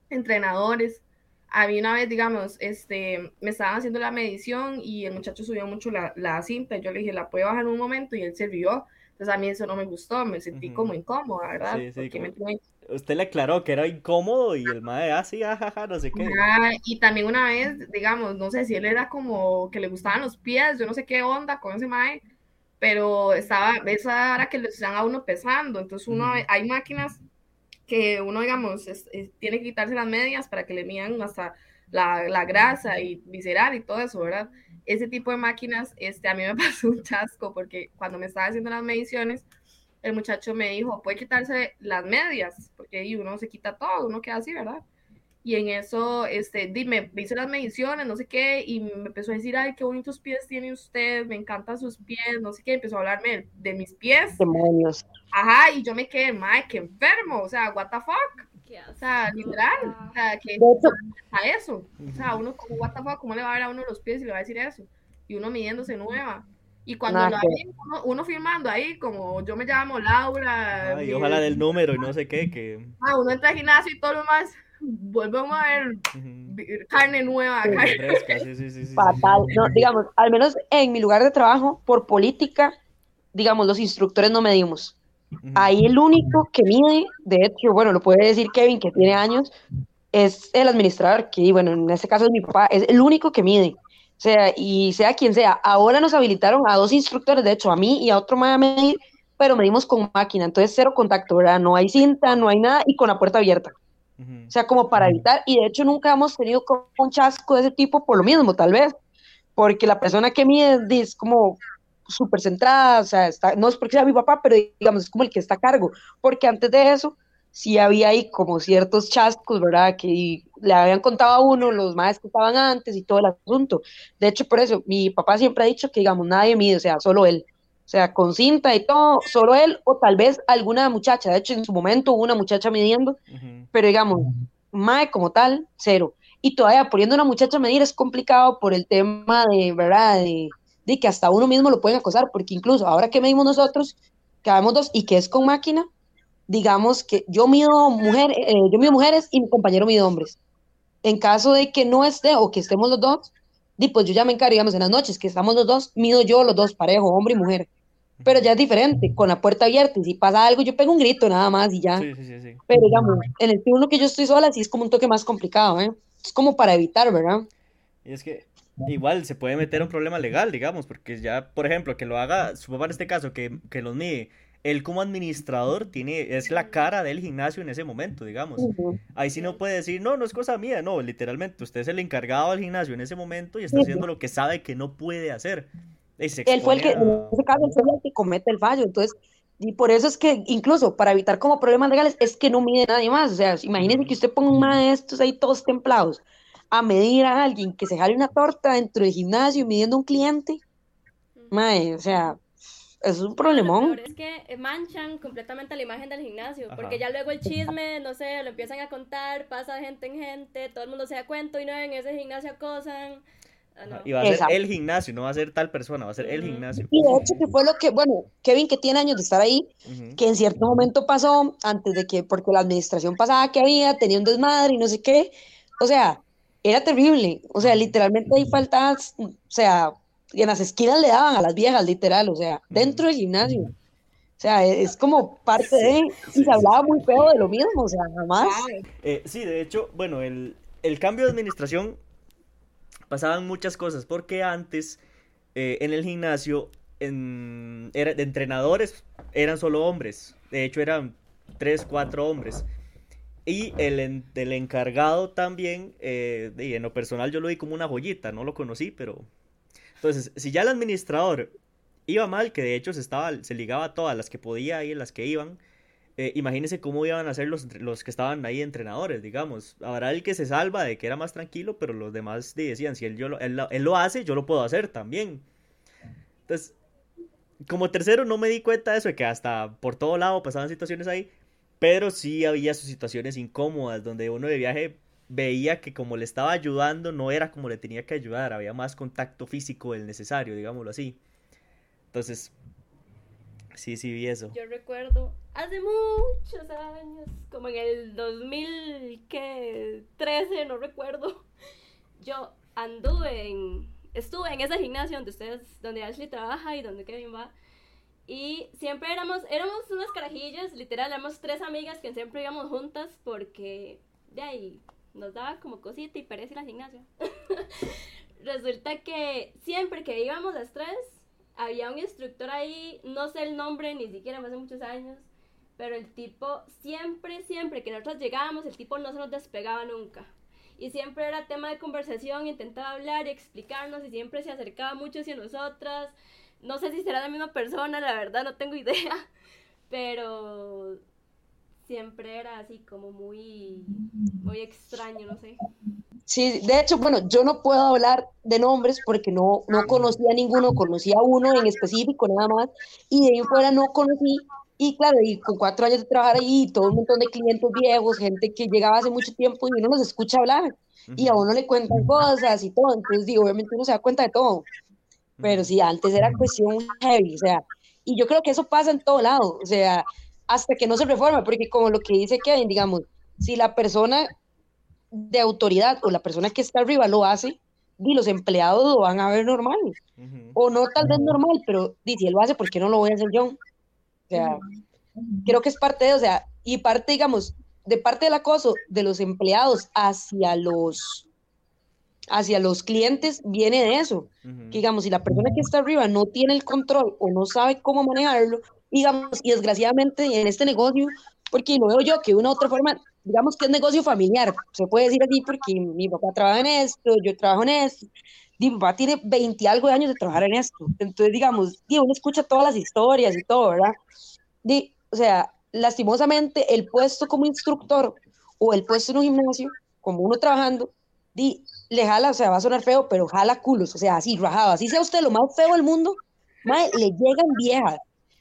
entrenadores. A mí una vez, digamos, este, me estaban haciendo la medición y el muchacho subió mucho la, la cinta. Yo le dije, la puede bajar en un momento y él se rió entonces a mí eso no me gustó, me sentí como incómoda, ¿verdad? Sí, sí, Usted le aclaró que era incómodo y el madre así, ah, ajaja, no sé qué. y también una vez, digamos, no sé si él era como que le gustaban los pies, yo no sé qué onda con ese mae, pero estaba, esa hora que le están a uno pesando, entonces uno, hay máquinas que uno, digamos, tiene que quitarse las medias para que le midan hasta la, la grasa y visceral y todo eso, ¿verdad? ese tipo de máquinas, este, a mí me [laughs] pasó un chasco porque cuando me estaba haciendo las mediciones, el muchacho me dijo, puede quitarse las medias, porque uno se quita todo, uno queda así, ¿verdad? Y en eso, este, dime, hice las mediciones, no sé qué, y me empezó a decir, ay, qué bonitos pies tiene usted, me encantan sus pies, no sé qué, empezó a hablarme de, mis pies. Demonios. Ajá, y yo me quedé, madre, qué enfermo, o sea, what the fuck. O sea, literal, o sea, que a eso. O sea, uno como, what the fuck, ¿cómo le va a ver a uno los pies y le va a decir eso? Y uno midiéndose nueva. Y cuando lo uno, uno, firmando ahí, como yo me llamo Laura. Ay, ojalá del [laughs] número y no sé qué. Que... Ah, uno entra al gimnasio y todo lo más. Volvemos a ver carne nueva. Carne fresca, sí, sí, sí, Fatal. No, digamos, al menos en mi lugar de trabajo, por política, digamos, los instructores no medimos. Ahí el único que mide, de hecho, bueno, lo puede decir Kevin, que tiene años, es el administrador, que bueno, en este caso es mi papá, es el único que mide. O sea, y sea quien sea, ahora nos habilitaron a dos instructores, de hecho, a mí y a otro más a medir, pero medimos con máquina, entonces cero contacto, ¿verdad? No hay cinta, no hay nada y con la puerta abierta. O sea, como para evitar, y de hecho nunca hemos tenido un chasco de ese tipo por lo mismo, tal vez, porque la persona que mide es como súper centrada, o sea, está, no es porque sea mi papá, pero digamos, es como el que está a cargo, porque antes de eso sí había ahí como ciertos chascos, ¿verdad? Que le habían contado a uno los más que estaban antes y todo el asunto. De hecho, por eso, mi papá siempre ha dicho que, digamos, nadie mide, o sea, solo él. Sea, con cinta y todo, solo él o tal vez alguna muchacha. De hecho, en su momento hubo una muchacha midiendo, pero digamos, mae como tal, cero. Y todavía poniendo una muchacha a medir es complicado por el tema de, ¿verdad? De, de que hasta uno mismo lo pueden acosar, porque incluso ahora que medimos nosotros, que vemos dos y que es con máquina, digamos que yo mido, mujer, eh, yo mido mujeres y mi compañero mide hombres. En caso de que no esté o que estemos los dos, pues yo ya me encargo, digamos, en las noches que estamos los dos, mido yo los dos parejo, hombre y mujer. Pero ya es diferente, con la puerta abierta, y si pasa algo, yo pego un grito nada más y ya. Sí, sí, sí, Pero digamos, en el turno que yo estoy sola, sí es como un toque más complicado, ¿eh? Es como para evitar, ¿verdad? Y es que igual se puede meter un problema legal, digamos, porque ya, por ejemplo, que lo haga su papá en este caso, que, que los mide él como administrador tiene, es la cara del gimnasio en ese momento, digamos. Ahí sí no puede decir, no, no es cosa mía, no, literalmente, usted es el encargado del gimnasio en ese momento y está haciendo lo que sabe que no puede hacer. Él fue el que, en ese caso, él fue el que comete el fallo, entonces, y por eso es que, incluso para evitar como problemas legales, es que no mide nadie más, o sea, imagínense que usted ponga un maestro ahí todos templados a medir a alguien que se jale una torta dentro del gimnasio midiendo a un cliente, mae, o sea, es un problemón. es que manchan completamente la imagen del gimnasio, porque ya luego el chisme, no sé, lo empiezan a contar, pasa de gente en gente, todo el mundo se da cuenta y no en ese gimnasio acosan. Ah, y va a ser el gimnasio, no va a ser tal persona, va a ser el gimnasio. Y de hecho que fue lo que, bueno, Kevin que tiene años de estar ahí, que en cierto momento pasó, antes de que, porque la administración pasada que había, tenía un desmadre y no sé qué, o sea, era terrible, o sea, literalmente hay faltas, o sea, y en las esquinas le daban a las viejas, literal, o sea, dentro del gimnasio. O sea, es como parte de... y se hablaba muy feo de lo mismo, o sea, jamás. Eh, sí, de hecho, bueno, el, el, cambio de administración pasaban muchas cosas, porque antes eh, en el gimnasio en, era, de entrenadores eran solo hombres, de hecho eran tres, cuatro hombres. Y el, el encargado también, eh, y en lo personal yo lo vi como una joyita, no lo conocí, pero entonces, si ya el administrador iba mal, que de hecho se, estaba, se ligaba a todas las que podía y las que iban, eh, imagínense cómo iban a ser los, los que estaban ahí entrenadores, digamos. Habrá el que se salva de que era más tranquilo, pero los demás decían, si él, yo, él, él lo hace, yo lo puedo hacer también. Entonces, como tercero no me di cuenta de eso, de que hasta por todo lado pasaban situaciones ahí, pero sí había sus situaciones incómodas, donde uno de viaje veía que como le estaba ayudando no era como le tenía que ayudar, había más contacto físico del necesario, digámoslo así. Entonces, sí, sí vi eso. Yo recuerdo hace muchos años, como en el 2013, no recuerdo, [laughs] yo anduve en, estuve en ese gimnasio donde ustedes, donde Ashley trabaja y donde Kevin va. Y siempre éramos, éramos unas carajillas, literal, éramos tres amigas que siempre íbamos juntas porque de ahí nos daba como cosita y pereza ir al gimnasio. [laughs] Resulta que siempre que íbamos las tres, había un instructor ahí, no sé el nombre, ni siquiera hace muchos años, pero el tipo, siempre, siempre que nosotros llegábamos, el tipo no se nos despegaba nunca. Y siempre era tema de conversación, intentaba hablar y explicarnos y siempre se acercaba mucho hacia nosotras. No sé si será la misma persona, la verdad no tengo [laughs] idea, pero siempre era así como muy, muy extraño, no sé. Sí, de hecho, bueno, yo no puedo hablar de nombres porque no, no conocía a ninguno, conocía a uno en específico nada más, y de ahí fuera no conocí, y claro, y con cuatro años de trabajar ahí, todo un montón de clientes viejos, gente que llegaba hace mucho tiempo y uno nos escucha hablar, y a uno le cuentan cosas y todo, entonces digo, obviamente uno se da cuenta de todo, pero sí, antes era cuestión heavy, o sea, y yo creo que eso pasa en todo lado, o sea, hasta que no se reforme, porque como lo que dice Kevin, digamos, si la persona de autoridad o la persona que está arriba lo hace, y los empleados lo van a ver normal, o no tal vez normal, pero si él lo hace, ¿por qué no lo voy a hacer yo? O sea, creo que es parte de, o sea, y parte, digamos, de parte del acoso de los empleados hacia los hacia los clientes viene de eso. que, digamos, si la persona que está arriba no tiene el control o no sabe cómo manejarlo, digamos, y desgraciadamente en este negocio, porque lo veo yo que de una u otra forma, digamos que es negocio familiar, se puede decir así porque mi papá trabaja en esto, yo trabajo en esto, mi papá tiene 20 algo de años de trabajar en esto, entonces digamos, y uno escucha todas las historias y todo, ¿verdad? De, o sea, lastimosamente el puesto como instructor o el puesto en un gimnasio, como uno trabajando, di, le jala, o sea, va a sonar feo, pero jala culos, o sea, así, rajado, así sea usted lo más feo del mundo, le llegan viejas,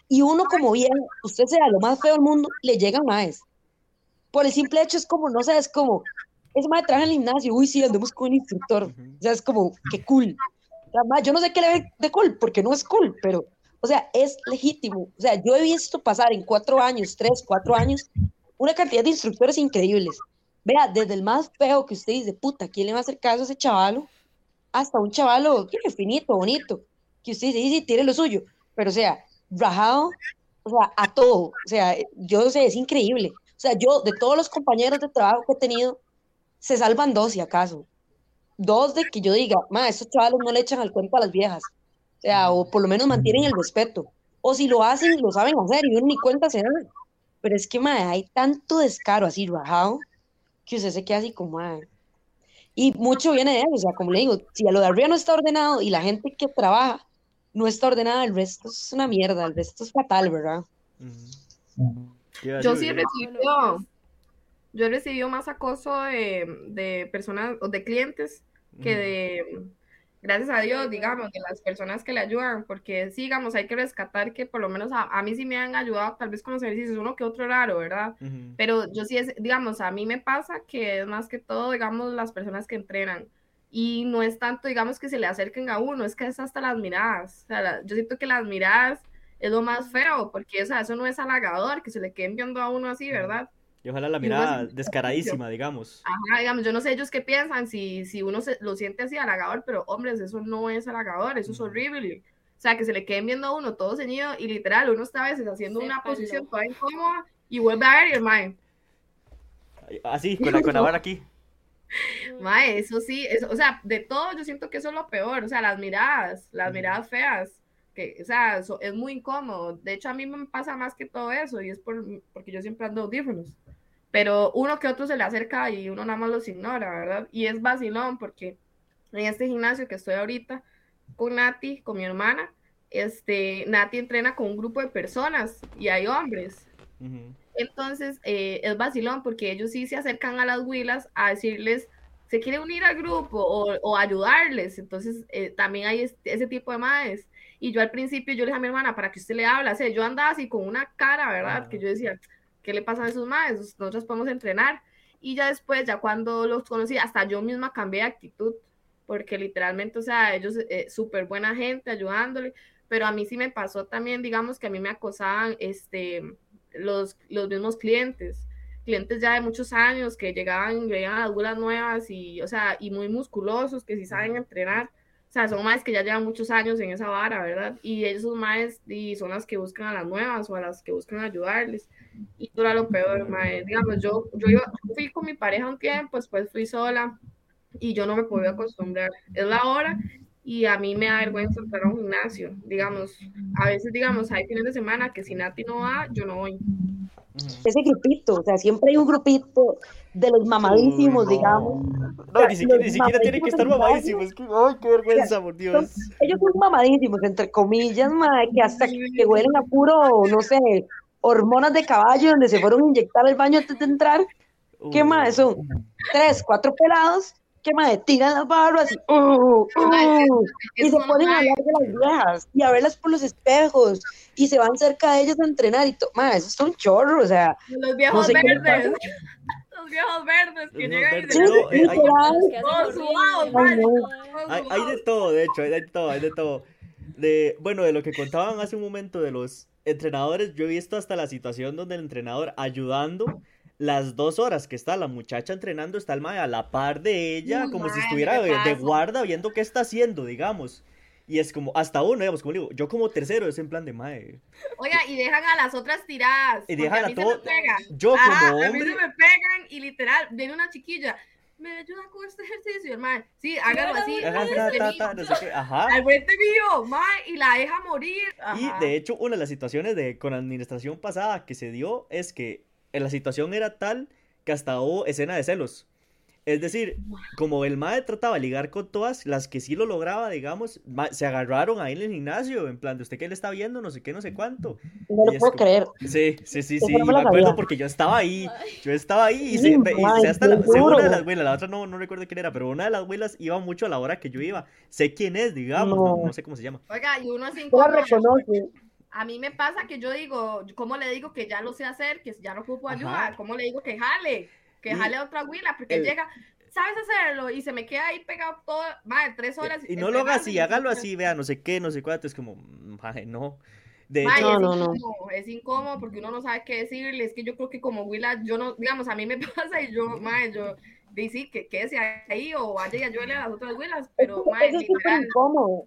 y uno como bien, usted sea lo más feo del mundo, le llegan más. Por el simple hecho es como, no sé, es como, es más traje en el gimnasio, uy, sí, andemos con un instructor. O sea, es como, qué cool. yo no sé qué le ve de cool, porque no es cool, pero O sea, es legítimo. O sea, yo he visto pasar en cuatro años, tres, cuatro años, una cantidad de instructores increíbles. Vea, desde el más feo que usted dice, puta, ¿quién le va a hacer caso a ese chavalo? Hasta un chavalo, es finito, bonito, que usted dice, sí, sí, tiene lo suyo. Pero, o sea, rajado, o sea, a todo. O sea, yo sé, es increíble. O sea, yo, de todos los compañeros de trabajo que he tenido, se salvan dos, si acaso. Dos de que yo diga, ma, estos chavalos no le echan al cuento a las viejas. O sea, o por lo menos mantienen el respeto. O si lo hacen, lo saben hacer y uno ni cuenta se dan. Pero es que, ma, hay tanto descaro así rajado que usted se queda así como, ma. Y mucho viene de eso, o sea, como le digo, si a lo de arriba no está ordenado y la gente que trabaja no está ordenada, el resto es una mierda, el resto es fatal, ¿verdad? Yo sí he recibido, yo he recibido más acoso de, de personas o de clientes que de, gracias a Dios, digamos, de las personas que le ayudan, porque sí, digamos, hay que rescatar que por lo menos a, mí sí me han ayudado tal vez con los ejercicios, uno que otro raro, ¿verdad? Pero yo sí, es, digamos, a mí me pasa que es más que todo, digamos, las personas que entrenan. Y no es tanto, digamos, que se le acerquen a uno, es que es hasta las miradas. O sea, yo siento que las miradas es lo más feo, porque o sea, eso no es halagador, que se le queden viendo a uno así, ¿verdad? Y ojalá la mirada descaradísima, digamos. Ajá, digamos, yo no sé ellos qué piensan, si, si uno se, lo siente así halagador, pero hombres, eso no es halagador, eso es horrible. O sea, que se le queden viendo a uno todo ceñido y literal, uno está a veces haciendo una posición toda incómoda y vuelve a ver y el mae. Así, con la, con la aquí. [laughs] Mae, eso sí, eso, o sea, de todo yo siento que eso es lo peor, o sea, las miradas, las miradas feas, que, o sea, eso es muy incómodo. De hecho, a mí me pasa más que todo eso y es por, porque yo siempre ando audífonos pero uno que otro se le acerca y uno nada más los ignora, ¿verdad? Y es vacilón porque en este gimnasio que estoy ahorita con Nati, con mi hermana, este, Nati entrena con un grupo de personas y hay hombres. Entonces, eh, es vacilón porque ellos sí se acercan a las huilas a decirles, se quiere unir al grupo o, ayudarles. Entonces, eh, también hay ese tipo de madres. Y yo al principio, yo le dije a mi hermana, para que usted le hable, o yo andaba así con una cara, ¿verdad? Que yo decía, ¿qué le pasa a esos maes? Nosotros podemos entrenar. Y ya después, ya cuando los conocí, hasta yo misma cambié de actitud, porque literalmente, o sea, ellos, eh, súper buena gente, ayudándole, pero a mí sí me pasó también, digamos, que a mí me acosaban este, los, los mismos clientes, clientes ya de muchos años que llegaban, veían a bulas nuevas y, o sea, y muy musculosos, que sí saben entrenar. O sea, son más que ya llevan muchos años en esa vara, ¿verdad? Y son más y son las que buscan a las nuevas o a las que buscan ayudarles y tú era lo peor, madre. Digamos, yo, yo, iba, fui con mi pareja un tiempo, después fui sola y yo no me podía acostumbrar. Es la hora y a mí me da vergüenza entrar a un gimnasio. Digamos, a veces, digamos, hay fines de semana que si Nati no va, yo no voy. Ese grupito, o sea, siempre hay un grupito de los mamadísimos, digamos. No, ni siquiera, ni siquiera tiene que estar mamadísimos. ay, qué vergüenza, por Dios. ellos son mamadísimos, entre comillas, madre, que hasta que huelen a puro, no sé, hormonas de caballo donde se fueron a inyectar al baño antes de entrar. ¿Qué más? Son tres, cuatro pelados ¿Qué más? Tiran las barras y, uh, uh, y se ponen a hablar de las viejas y a verlas por los espejos y se van cerca de ellos a entrenar y todo. Eso es un chorro, o sea. Los viejos verdes. [laughs] Los viejos verdes que llegan y hay, de todo, de hecho, hay de todo, hay de todo. De, bueno, de lo que contaban hace un momento de los entrenadores, yo he visto hasta la situación donde el entrenador ayudando las dos horas que está la muchacha entrenando, está el mae a la par de ella, como si estuviera de, guarda viendo qué está haciendo, digamos. Y es como, hasta uno, digamos, como digo, yo como tercero es en plan de mae. Oiga, y dejan a las otras tiradas. Y dejan a, todos. Yo como hombre. A mí se me pegan y literal, viene una chiquilla me ayuda con este ejercicio, mae. Sí, hágalo así. Ajá, no sé qué. Ajá. Al frente mío, mae, y la deja morir. Y de hecho, una de las situaciones de con administración pasada que se dio es que la situación era tal que hasta hubo escena de celos. Es decir, como el MAE trataba de ligar con todas, las que sí lo lograba, digamos, se agarraron ahí en el gimnasio, en plan, de usted que le está viendo, no sé qué, no sé cuánto. No lo puedo creer. Sí, sí, sí, sí, me, acuerdo porque yo estaba ahí, yo estaba ahí y, se, hasta la, una de las abuelas, la otra no, no recuerdo quién era, pero una de las abuelas iba mucho a la hora que yo iba. Sé quién es, digamos, no, sé cómo se llama. Oiga, y uno así a mí me pasa que yo digo, ¿cómo le digo que ya lo sé hacer, que ya no ocupo ayuda? ¿Cómo le digo que jale? Que jale a otra huila, porque llega, ¿sabes hacerlo? Y se me queda ahí pegado todo, madre, tres horas. Y, no lo haga así, hágalo así, vea, no sé qué, no sé cuánto, es como, madre, no. De hecho, es, incómodo, es incómodo porque uno no sabe qué decirle, es que yo creo que como Willa, yo no, digamos, a mí me [laughs] pasa y yo, madre, yo, dice que quédese ahí o vaya y ayúdele a las otras Willas, pero, madre, es incómodo,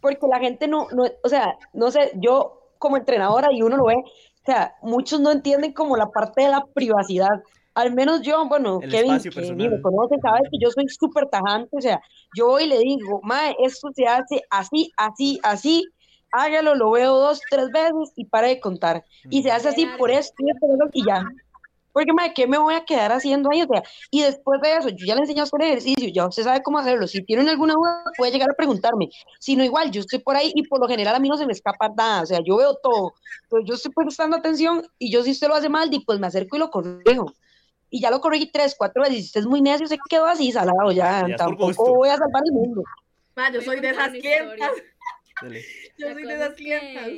porque la gente no, no, o sea, no sé, yo como entrenadora y uno lo ve, o sea, muchos no entienden como la parte de la privacidad, al menos yo, bueno, Kevin, que me conoce, sabe que yo soy súper tajante, o sea, yo voy y le digo, mae, esto se hace así, así, así, hágalo, lo veo dos, tres veces y para de contar. Y se hace así por esto y ya. Porque, madre, ¿qué me voy a quedar haciendo ahí? O sea, y después de eso, yo ya le enseño a hacer ejercicio, ya usted sabe cómo hacerlo. Si tienen alguna duda, puede llegar a preguntarme. Si no, igual, yo estoy por ahí y por lo general a mí no se me escapa nada. O sea, yo veo todo. Pues yo estoy prestando atención y yo si usted lo hace mal, pues me acerco y lo corrijo y ya lo corregí tres, cuatro veces, y usted es muy necio, se quedó así salado ya, tampoco voy a salvar el mundo. yo soy de esas clientas. [laughs] yo soy de esas clientas.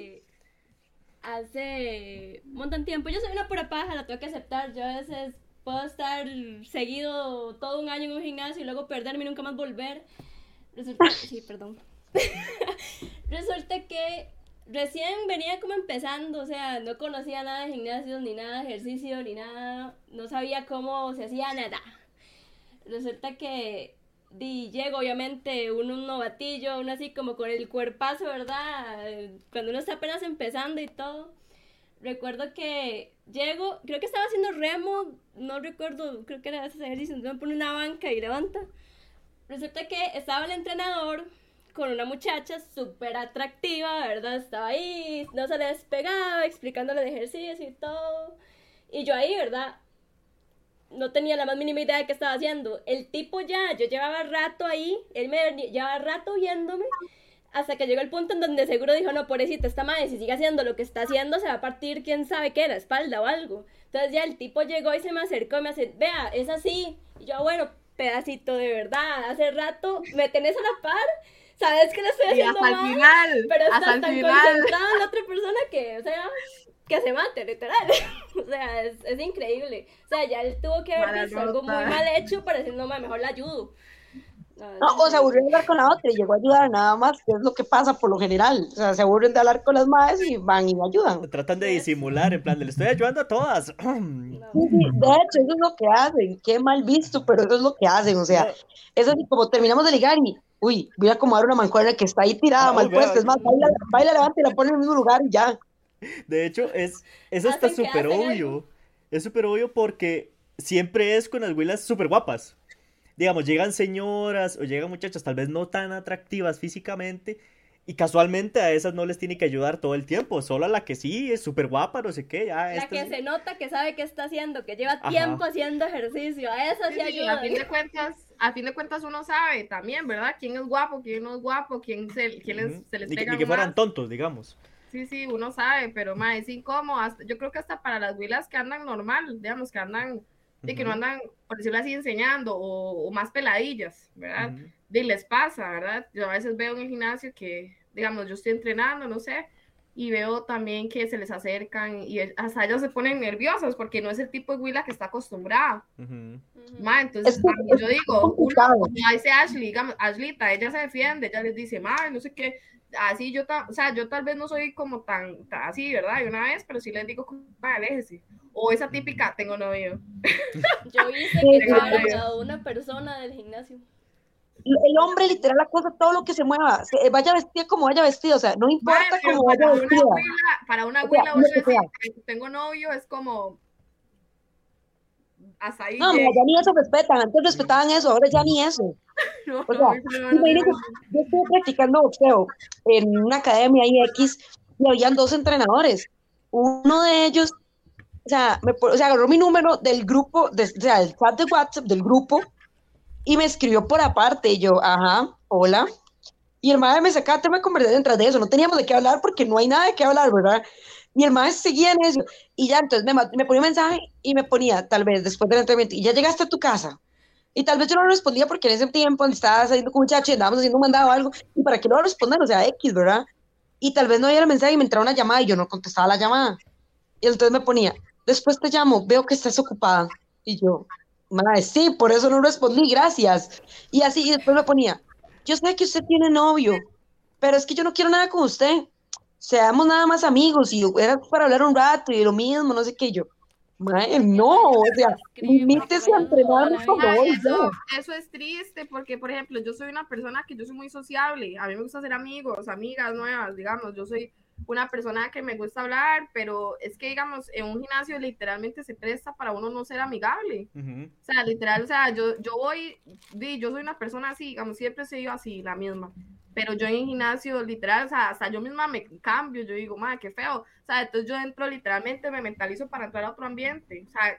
Hace un montón de tiempo, yo soy una pura paja, la tengo que aceptar, yo a veces puedo estar seguido todo un año en un gimnasio y luego perderme y nunca más volver. Resulta, sí, perdón. [laughs] Resulta que recién venía como empezando, o sea, no conocía nada de gimnasio, ni nada de ejercicio, ni nada, no sabía cómo se hacía nada. Resulta que di, llego, obviamente, uno un novatillo, uno así como con el cuerpazo, ¿verdad? Cuando uno está apenas empezando y todo. Recuerdo que llego, creo que estaba haciendo remo, no recuerdo, creo que era ese ejercicio, me pone una banca y levanta. Resulta que estaba el entrenador, con una muchacha súper atractiva, ¿verdad? Estaba ahí, no se le despegaba, explicándole de ejercicio y todo. Y yo ahí, ¿verdad? No tenía la más mínima idea de qué estaba haciendo. El tipo ya, yo llevaba rato ahí, él me llevaba rato viéndome, hasta que llegó el punto en donde seguro dijo, no, pobrecita, esta madre, si sigue haciendo lo que está haciendo, se va a partir quién sabe qué, la espalda o algo. Entonces ya el tipo llegó y se me acercó y me hace, vea, es así. Y yo, bueno, pedacito de verdad, hace rato me tenés a la par sabes que lo estoy haciendo mal, final, pero estás tan concentrado en la otra persona que, o sea, que se mate, literal. [laughs] o sea, es, es, increíble. O sea, ya él tuvo que haber visto algo muy mal hecho para decir, no, mejor la ayudo. No, o se aburrió de hablar con la otra y llegó a ayudar nada más, que es lo que pasa por lo general. O sea, se aburren de hablar con las madres y van y me ayudan. Tratan de disimular, en plan, le estoy ayudando a todas. [clears throat] Sí, sí, de hecho, eso es lo que hacen. Qué mal visto, pero eso es lo que hacen. O sea, eso es como terminamos de ligar y uy, voy a acomodar una mancuerna que está ahí tirada, ah, mal puesta, es más, baila, baila, levanta y la pone en el mismo lugar y ya. De hecho, es, eso está súper obvio. Es súper obvio porque siempre es con las huilas súper guapas. Digamos, llegan señoras o llegan muchachas tal vez no tan atractivas físicamente y casualmente a esas no les tiene que ayudar todo el tiempo, solo a la que sí es súper guapa, no sé qué. Ya, la que se nota que sabe qué está haciendo, que lleva tiempo haciendo ejercicio, a esa sí, ayuda. a fin de cuentas, a fin de cuentas uno sabe también, ¿verdad? ¿Quién es guapo, quién no es guapo, quién se, quién se les pega Ni que fueran tontos, digamos. Sí, sí, uno sabe, pero más es incómodo. yo creo que hasta para las huilas que andan normal, digamos, que andan, de que no andan, por decirlo así, enseñando, o, más peladillas, ¿verdad? Y les pasa, ¿verdad? Yo a veces veo en el gimnasio que digamos, yo estoy entrenando, no sé, y veo también que se les acercan y hasta ellos se ponen nerviosos porque no es el tipo de huila que está acostumbrada. entonces, yo digo, uno, dice Ashley, digamos, Ashleyta, ella se defiende, ella les dice, ma, no sé qué, así yo, o sea, yo tal vez no soy como tan, así, ¿verdad? Y una vez, pero sí les digo, ma, aléjese. O esa típica, tengo novio. [laughs] Yo hice que una persona del gimnasio el hombre literal la cosa, todo lo que se mueva, se, vaya vestida como vaya vestido, o sea, no importa cómo vaya vestida. para una abuela, o sea, tengo novio, es como hasta ahí. No, ya ni eso respetan, antes respetaban eso, ahora ya ni eso. [laughs] o sea, yo estuve practicando boxeo en una academia IX y habían dos entrenadores. Uno de ellos, o sea, me, o sea agarró mi número del grupo, de, o sea, el chat de WhatsApp del grupo y me escribió por aparte, y yo, ajá, hola. Y el madre me sacaba tema de conversación detrás de eso, no teníamos de qué hablar porque no hay nada de qué hablar, ¿verdad? Y el seguía en eso, y ya, entonces me, me ponía un mensaje y me ponía, tal vez, después del entrenamiento, y ya llegaste a tu casa. Y tal vez yo no respondía porque en ese tiempo estaba saliendo con un muchacho y andábamos haciendo un mandado o algo, y para qué no responder, o sea, X, ¿verdad? Y tal vez no había el mensaje y me entraba una llamada y yo no contestaba la llamada. Y entonces me ponía, después te llamo, veo que estás ocupada. Y yo, Madre, sí, por eso no respondí, gracias. Y así, y después me ponía, yo sé que usted tiene novio, pero es que yo no quiero nada con usted. Seamos nada más amigos y era para hablar un rato y lo mismo, no sé qué yo. Madre, no, o sea, limítese a entrenar hoy. Eso, eso es triste porque, por ejemplo, yo soy una persona que yo soy muy sociable. A mí me gusta hacer amigos, amigas nuevas, digamos. Yo soy una persona que me gusta hablar, pero es que, digamos, en un gimnasio literalmente se presta para uno no ser amigable. O sea, literal, o sea, yo, yo voy, yo soy una persona así, digamos, siempre he sido así, la misma. Pero yo en el gimnasio, literal, o sea, hasta yo misma me cambio, yo digo, madre, qué feo, o sea, entonces yo entro literalmente, me mentalizo para entrar a otro ambiente, o sea,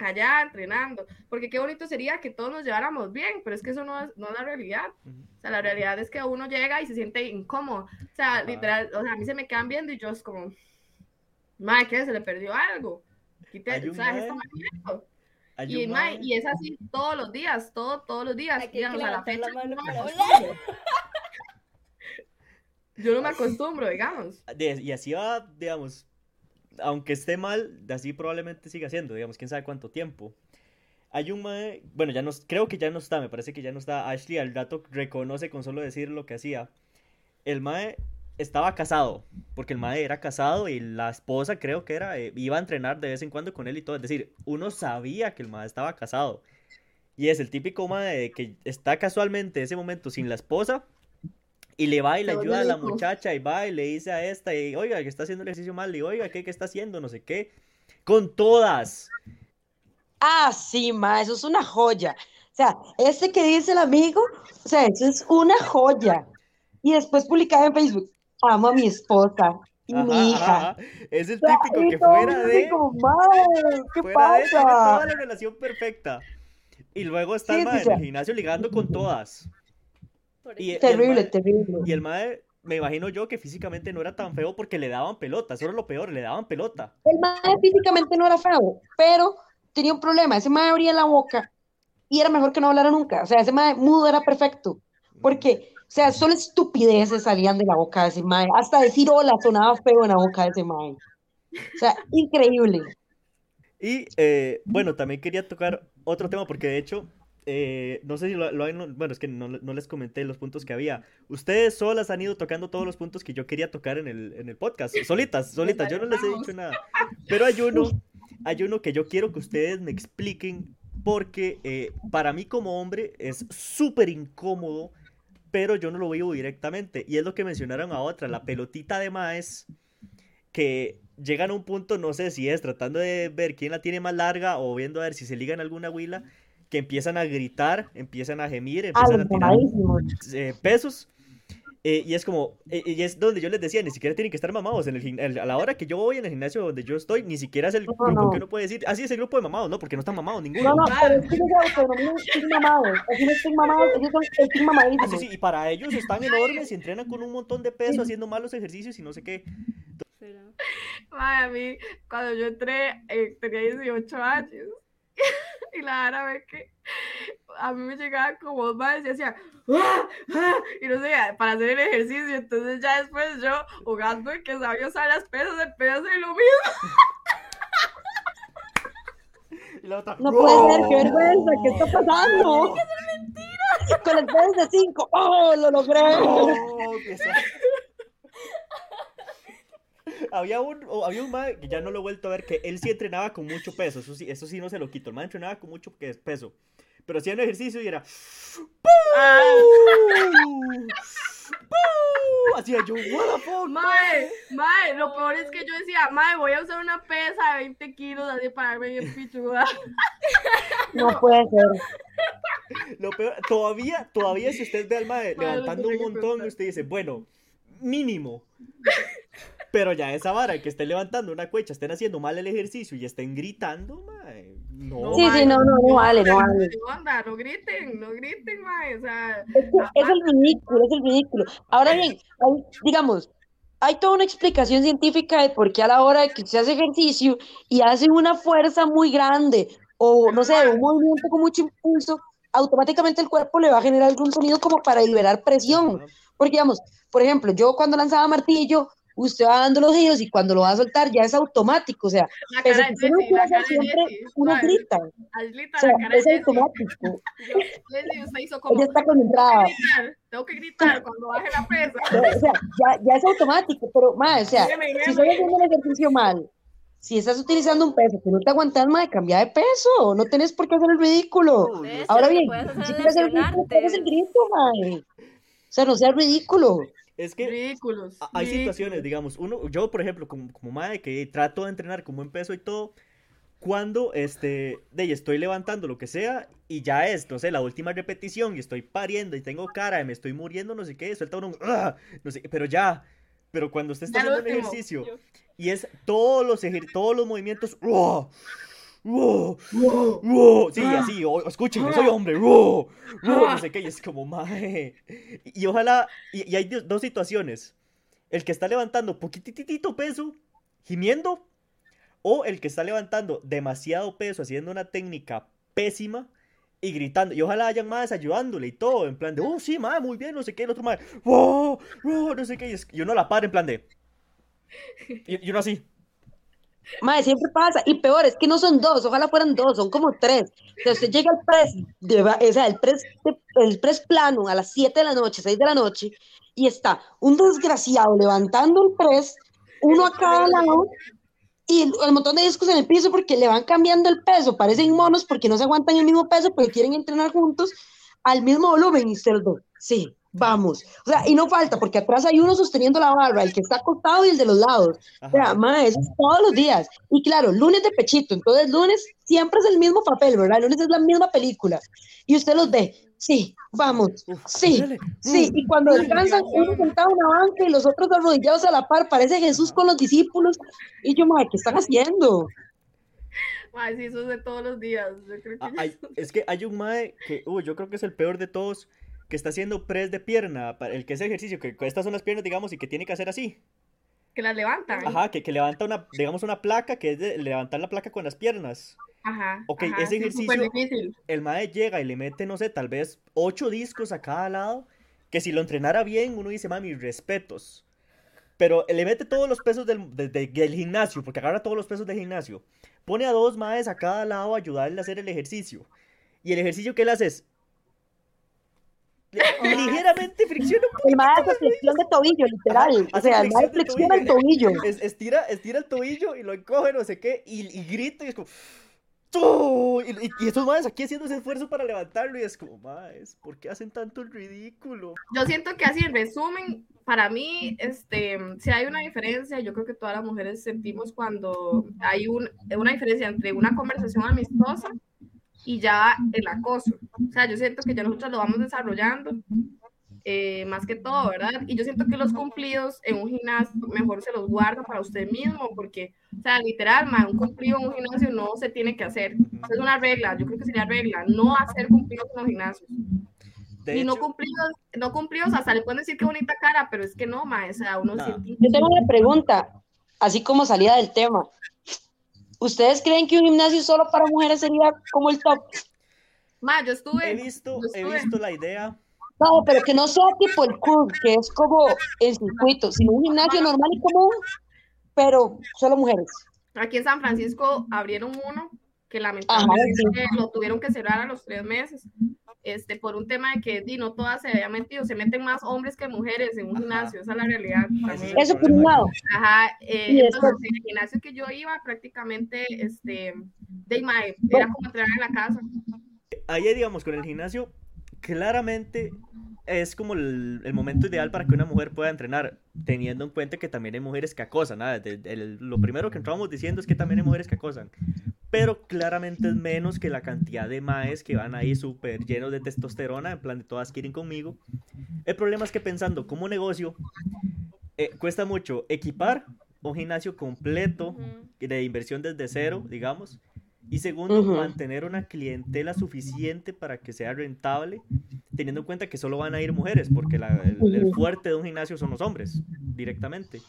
callada, entrenando, porque qué bonito sería que todos nos lleváramos bien, pero es que eso no es, no es la realidad, o sea, la realidad es que uno llega y se siente incómodo, o sea, literal, o sea, a mí se me quedan viendo y yo es como, madre, ¿qué? Se le perdió algo, quite, o sea, esto y, y, es así todos los días, todo, todos los días, digamos, a la fecha. [laughs] Yo no me acostumbro, digamos. y así va, digamos, aunque esté mal, así probablemente siga siendo, digamos, quién sabe cuánto tiempo. Hay un mae, bueno, ya no, creo que ya no está, me parece que ya no está. Ashley al rato reconoce con solo decir lo que hacía. El mae estaba casado, porque el mae era casado y la esposa creo que era, eh, iba a entrenar de vez en cuando con él y todo. Es decir, uno sabía que el mae estaba casado. Y es el típico mae que está casualmente en ese momento sin la esposa y le va y le ayuda a la muchacha y va y le dice a esta, y oiga, que está haciendo el ejercicio mal, y oiga, ¿qué, qué está haciendo? No sé qué. Con todas. Ah, sí, ma, eso es una joya. O sea, ese que dice el amigo, o sea, eso es una joya. Y después publicaba en Facebook, amo a mi esposa y mi hija. Es el típico que fuera de... ¿qué fuera pasa? de toda la relación perfecta. Y luego está en el gimnasio ligando con todas. Y, terrible, terrible. Y el mae, me imagino yo que físicamente no era tan feo porque le daban pelota, eso era lo peor, le daban pelota. El mae físicamente no era feo, pero tenía un problema, ese mae abría la boca y era mejor que no hablara nunca, o sea, ese mae mudo era perfecto, porque, o sea, solo estupideces salían de la boca de ese mae, hasta decir hola sonaba feo en la boca de ese mae. O sea, increíble. Y eh, bueno, también quería tocar otro tema porque de hecho eh, no sé si lo, han, bueno, es que no, les comenté los puntos que había. Ustedes solas han ido tocando todos los puntos que yo quería tocar en el, en el podcast, solitas, [laughs] solitas, yo no les he dicho nada. Pero hay uno, [laughs] hay uno que yo quiero que ustedes me expliquen porque eh, para mí como hombre es súper incómodo, pero yo no lo veo directamente. Y es lo que mencionaron a otra, la pelotita de maes, que llegan a un punto, no sé si es tratando de ver quién la tiene más larga o viendo a ver si se ligan alguna huila que empiezan a gritar, empiezan a gemir, empiezan a tirar eh, pesos. Eh, y es como, eh, y es donde yo les decía, ni siquiera tienen que estar mamados. En el, a la hora que yo voy en el gimnasio donde yo estoy, ni siquiera es el grupo que uno puede decir, así es el grupo de mamados, ¿no? Porque no están mamados ninguno. No, no, pero es que no estoy mamados. No estoy mamados, ellos estoy mamadísimos. Así, sí, y para ellos están enormes y entrenan con un montón de peso, haciendo malos ejercicios y no sé qué. Ay, a mí, cuando yo entré, tenía 18 años. [laughs] [laughs] y la árabe que a mí me llegaba como dos veces y decía, ¡Ah! ¡Ah! y no sé, para hacer el ejercicio. Entonces ya después yo jugando y que sabía usar las pesas, empecé a hacer lo mismo. Y la otra, no puede ser, qué vergüenza, ¿qué está pasando? ¡Es mentira! Con el peso de cinco, ¡oh, lo logré! [laughs] había un, había un que ya no lo he vuelto a ver, que él sí entrenaba con mucho peso, eso sí, eso sí no se lo quito, el man entrenaba con mucho peso, pero hacía un ejercicio y era... Hacía yo, what the fuck, mae, mae, lo peor es que yo decía, mae, voy a usar una pesa de 20 kilos así para verme bien pichuda. [laughs] No puede ser. Lo peor, todavía, todavía si usted ve al mae levantando un montón, usted dice, bueno, mínimo. Pero ya esa vara que esté levantando una cuecha, estén haciendo mal el ejercicio y estén gritando, mae, no. Sí, sí, no, no, no vale, no vale. no griten, no griten, mae, o sea. Es, el ridículo, es el ridículo. Ahora bien, digamos, hay toda una explicación científica de por qué a la hora de que se hace ejercicio y hace una fuerza muy grande o, no sé, un movimiento con mucho impulso, automáticamente el cuerpo le va a generar algún sonido como para liberar presión. Porque, digamos, por ejemplo, yo cuando lanzaba martillo, usted va dando los giros y cuando lo va a soltar ya es automático, o sea, que uno siempre, uno grita. O sea, es automático. [laughs] Ella está concentrada. Tengo que gritar cuando baje la pesa. [laughs] O sea, ya, ya es automático, pero, más, o sea, si estoy haciendo el ejercicio mal, si estás utilizando un peso que no te aguantas más de cambiar de peso, no tenés por qué hacer el ridículo. Ahora bien, si quieres hacer el ridículo, el grito, madre. O sea, no sea ridículo. Es que Ridículos, hay situaciones, digamos, uno, yo por ejemplo, como, como madre que trato de entrenar con buen peso y todo, cuando este, de estoy levantando lo que sea y ya es, no sé, la última repetición y estoy pariendo y tengo cara y me estoy muriendo, no sé qué, suelta uno, no sé, pero ya, pero cuando usted está haciendo un ejercicio y es todos los, todos los movimientos, sí, así, escúchenme, soy hombre, no sé qué, y es como, mae. Y, ojalá, y, hay dos situaciones, el que está levantando poquititito peso, gimiendo, o el que está levantando demasiado peso, haciendo una técnica pésima, y gritando. Y ojalá hayan más ayudándole y todo, en plan de, oh, sí, mae, muy bien, no sé qué, el otro mae, oh, no sé qué, y, uno la para en plan de, y, y uno así. Madre, siempre pasa. Y peor, es que no son dos, ojalá fueran dos, son como tres. Entonces usted llega al press, de, o sea, el press, el press plano a las 7 de la noche, 6 de la noche, y está un desgraciado levantando el press, uno a cada lado, y el, montón de discos en el piso porque le van cambiando el peso, parecen monos porque no se aguantan el mismo peso, porque quieren entrenar juntos al mismo volumen, y cerdo. Sí, vamos. O sea, y no falta, porque atrás hay uno sosteniendo la barra, el que está acostado y el de los lados. O sea, más, eso es todos los días. Y claro, lunes de pechito, entonces lunes siempre es el mismo papel, ¿verdad? El lunes es la misma película. Y usted los ve, sí, vamos, sí, sí. Y cuando descansan, uno sentado en una banca y los otros arrodillados a la par, parece Jesús con los discípulos. Y yo, madre, ¿qué están haciendo? Ay, sí, eso es de todos los días. Ah, [laughs] es que hay un mae que, uy, yo creo que es el peor de todos, que está haciendo press de pierna, el que es ejercicio, que estas son las piernas, digamos, y que tiene que hacer así. Que las levanta. Ajá, que, que levanta una, digamos, una placa, que es de levantar la placa con las piernas. Ajá. Ok, ese ejercicio, el mae llega y le mete, no sé, tal vez ocho discos a cada lado, que si lo entrenara bien, uno dice, mami, respetos. Pero le mete todos los pesos del, del gimnasio, porque agarra todos los pesos del gimnasio. Pone a dos maes a cada lado a ayudarle a hacer el ejercicio. Y el ejercicio que él hace es ligeramente fricciona un El más de flexión de tobillo, literal. o sea, el más flexiona el tobillo. estira, estira el tobillo y lo encoge, no sé qué, y, y grita y es como. Y, y, estos madres aquí haciendo ese esfuerzo para levantarlo y es como, madres, ¿por qué hacen tanto el ridículo? Yo siento que así, en resumen, para mí, este, si hay una diferencia, yo creo que todas las mujeres sentimos cuando hay un, una diferencia entre una conversación amistosa y ya el acoso. O sea, yo siento que ya nosotros lo vamos desarrollando, eh, más que todo, ¿verdad? Y yo siento que los cumplidos en un gimnasio mejor se los guarda para usted mismo, porque, o sea, literal, un cumplido en un gimnasio no se tiene que hacer. es una regla, yo creo que sería regla, no hacer cumplidos en los gimnasios. y no cumplidos, no cumplidos, hasta le pueden decir qué bonita cara, pero es que no, ma, o sea, uno siente... Yo tengo una pregunta, así como salida del tema. ¿Ustedes creen que un gimnasio solo para mujeres sería como el top? Ma, yo estuve. He visto, he visto la idea. No, pero que no sea tipo el club, que es como el circuito, sino un gimnasio normal y común, pero solo mujeres. Aquí en San Francisco abrieron uno que lamentablemente lo tuvieron que cerrar a los tres meses este, por un tema de que di, no todas se habían metido, se meten más hombres que mujeres en un gimnasio, esa es la realidad. Eso por un lado. Ajá, eh, entonces en el gimnasio que yo iba prácticamente, este, de era como entrenar en la casa. Ahí, digamos, con el gimnasio, claramente es como el, momento ideal para que una mujer pueda entrenar, teniendo en cuenta que también hay mujeres que acosan. Nada, lo primero que entramos diciendo es que también hay mujeres que acosan pero claramente es menos que la cantidad de maes que van ahí súper llenos de testosterona, en plan de todas quieren conmigo. El problema es que pensando como negocio, eh, cuesta mucho equipar un gimnasio completo de inversión desde cero, digamos, y segundo, mantener una clientela suficiente para que sea rentable, teniendo en cuenta que solo van a ir mujeres, porque el, fuerte de un gimnasio son los hombres, directamente.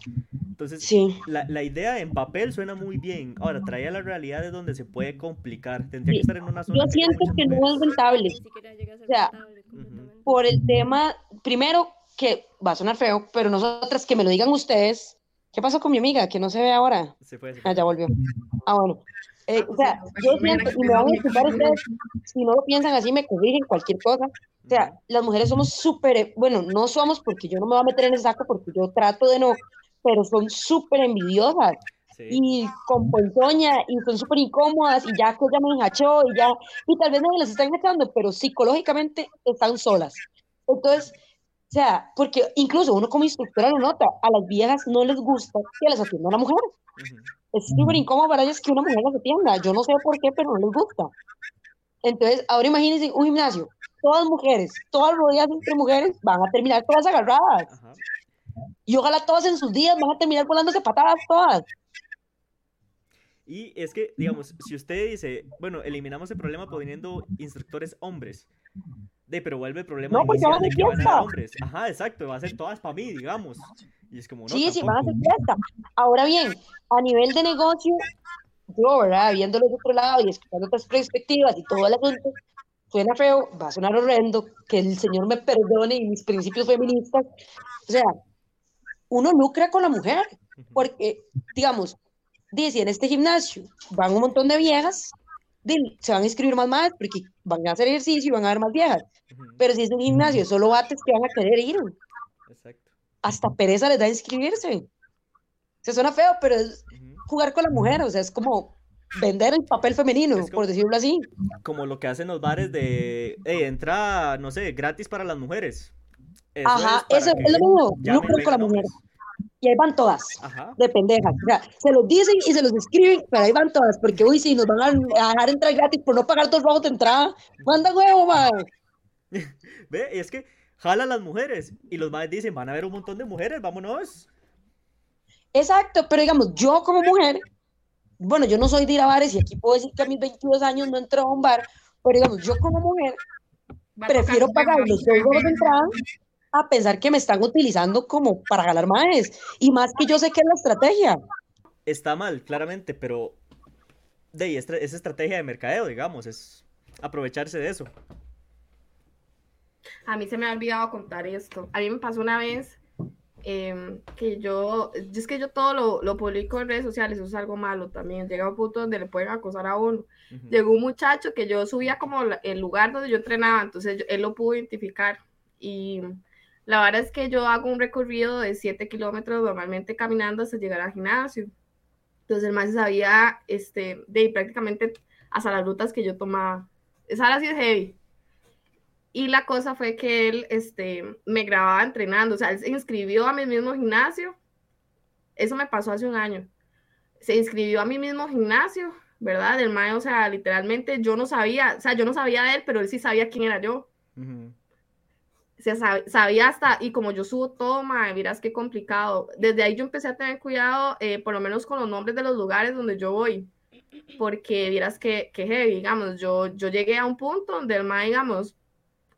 Entonces, la, la, idea en papel suena muy bien. Ahora, trae a la realidad de donde se puede complicar. Tendría que estar en una zona. Yo siento que, no es rentable. O sea, por el tema, primero, que va a sonar feo, pero nosotras que me lo digan ustedes, ¿Qué pasó con mi amiga? Que no se ve ahora. Se fue, Ah, ya volvió. Ah, bueno. Eh, o sea, yo siento, y me van a escuchar ustedes, si no lo piensan así, me corrigen cualquier cosa. O sea, las mujeres somos súper, bueno, no somos porque yo no me voy a meter en ese saco porque yo trato de no, pero son súper envidiosas y con ponzoña y son súper incómodas y ya que ya me enjachó y ya, y tal vez no las están enjachando, pero psicológicamente están solas. Entonces, o sea, porque incluso uno como instructora lo nota, a las viejas no les gusta que las atienda una mujer. Es súper incómodo para ellas que una mujer las atienda. Yo no sé por qué, pero no les gusta. Entonces, ahora imagínense un gimnasio, todas mujeres, todas rodeadas entre mujeres, van a terminar todas agarradas. Y ojalá todas en sus días van a terminar volándose patadas todas. Y es que, digamos, si usted dice, bueno, eliminamos el problema poniendo instructores hombres, de, pero vuelve el problema no, pues de que van a hombres. Ajá, exacto, va a ser todas para mí, digamos. Y es como, no, sí, sí, van a hacer fiesta. Ahora bien, a nivel de negocio, yo, ¿verdad? Viéndolo de otro lado y escuchando otras perspectivas y todo el asunto, suena feo, va a sonar horrendo, que el Señor me perdone y mis principios feministas. O sea, uno lucra con la mujer, porque, digamos, dice, en este gimnasio van un montón de viejas, se van a inscribir más más porque van a hacer ejercicio y van a haber más viejas. Pero si es un gimnasio, solo bates que van a querer ir. Exacto. Hasta pereza les da inscribirse. Se suena feo, pero es jugar con la mujer, o sea, es como vender el papel femenino, por decirlo así. Como lo que hacen los bares de hey, entra, no sé, gratis para las mujeres. Ajá, eso es lo mismo, lucro con la mujer y ahí van todas, de pendejas. O sea, se los dicen y se los escriben, pero ahí van todas, porque uy, si nos van a dejar entrar gratis por no pagar dos rojos de entrada, manda huevo, man. [laughs] Ve, y es que jala a las mujeres y los madres dicen, van a haber un montón de mujeres, vámonos. Exacto, pero digamos, yo como mujer, bueno, yo no soy de ir a bares y aquí puedo decir que a mis 22 años no entro a un bar, pero digamos, yo como mujer prefiero pagar los dos rojos de entrada a pensar que me están utilizando como para ganar más. Y más que yo sé que es la estrategia. Está mal, claramente, pero de es, es estrategia de mercadeo, digamos, es aprovecharse de eso. A mí se me ha olvidado contar esto. A mí me pasó una vez em, que yo, es que yo todo lo, lo, publico en redes sociales, eso es algo malo también. Llega un punto donde le pueden acosar a uno. Llegó un muchacho que yo subía como el lugar donde yo entrenaba, entonces él lo pudo identificar y la verdad es que yo hago un recorrido de 7 kilómetros normalmente caminando hasta llegar al gimnasio. Entonces el más sabía este, de prácticamente hasta las rutas que yo tomaba. Esa así de heavy. Y la cosa fue que él este, me grababa entrenando, o sea, él se inscribió a mi mismo gimnasio. Eso me pasó hace un año. Se inscribió a mi mismo gimnasio, ¿verdad? Del mayo, o sea, literalmente yo no sabía, o sea, yo no sabía de él, pero él sí sabía quién era yo se sabía hasta, y como yo subo todo, madre, miras qué complicado. Desde ahí yo empecé a tener cuidado, eh, por lo menos con los nombres de los lugares donde yo voy, porque vieras que, que heavy, digamos, yo, yo llegué a un punto donde el mae, digamos,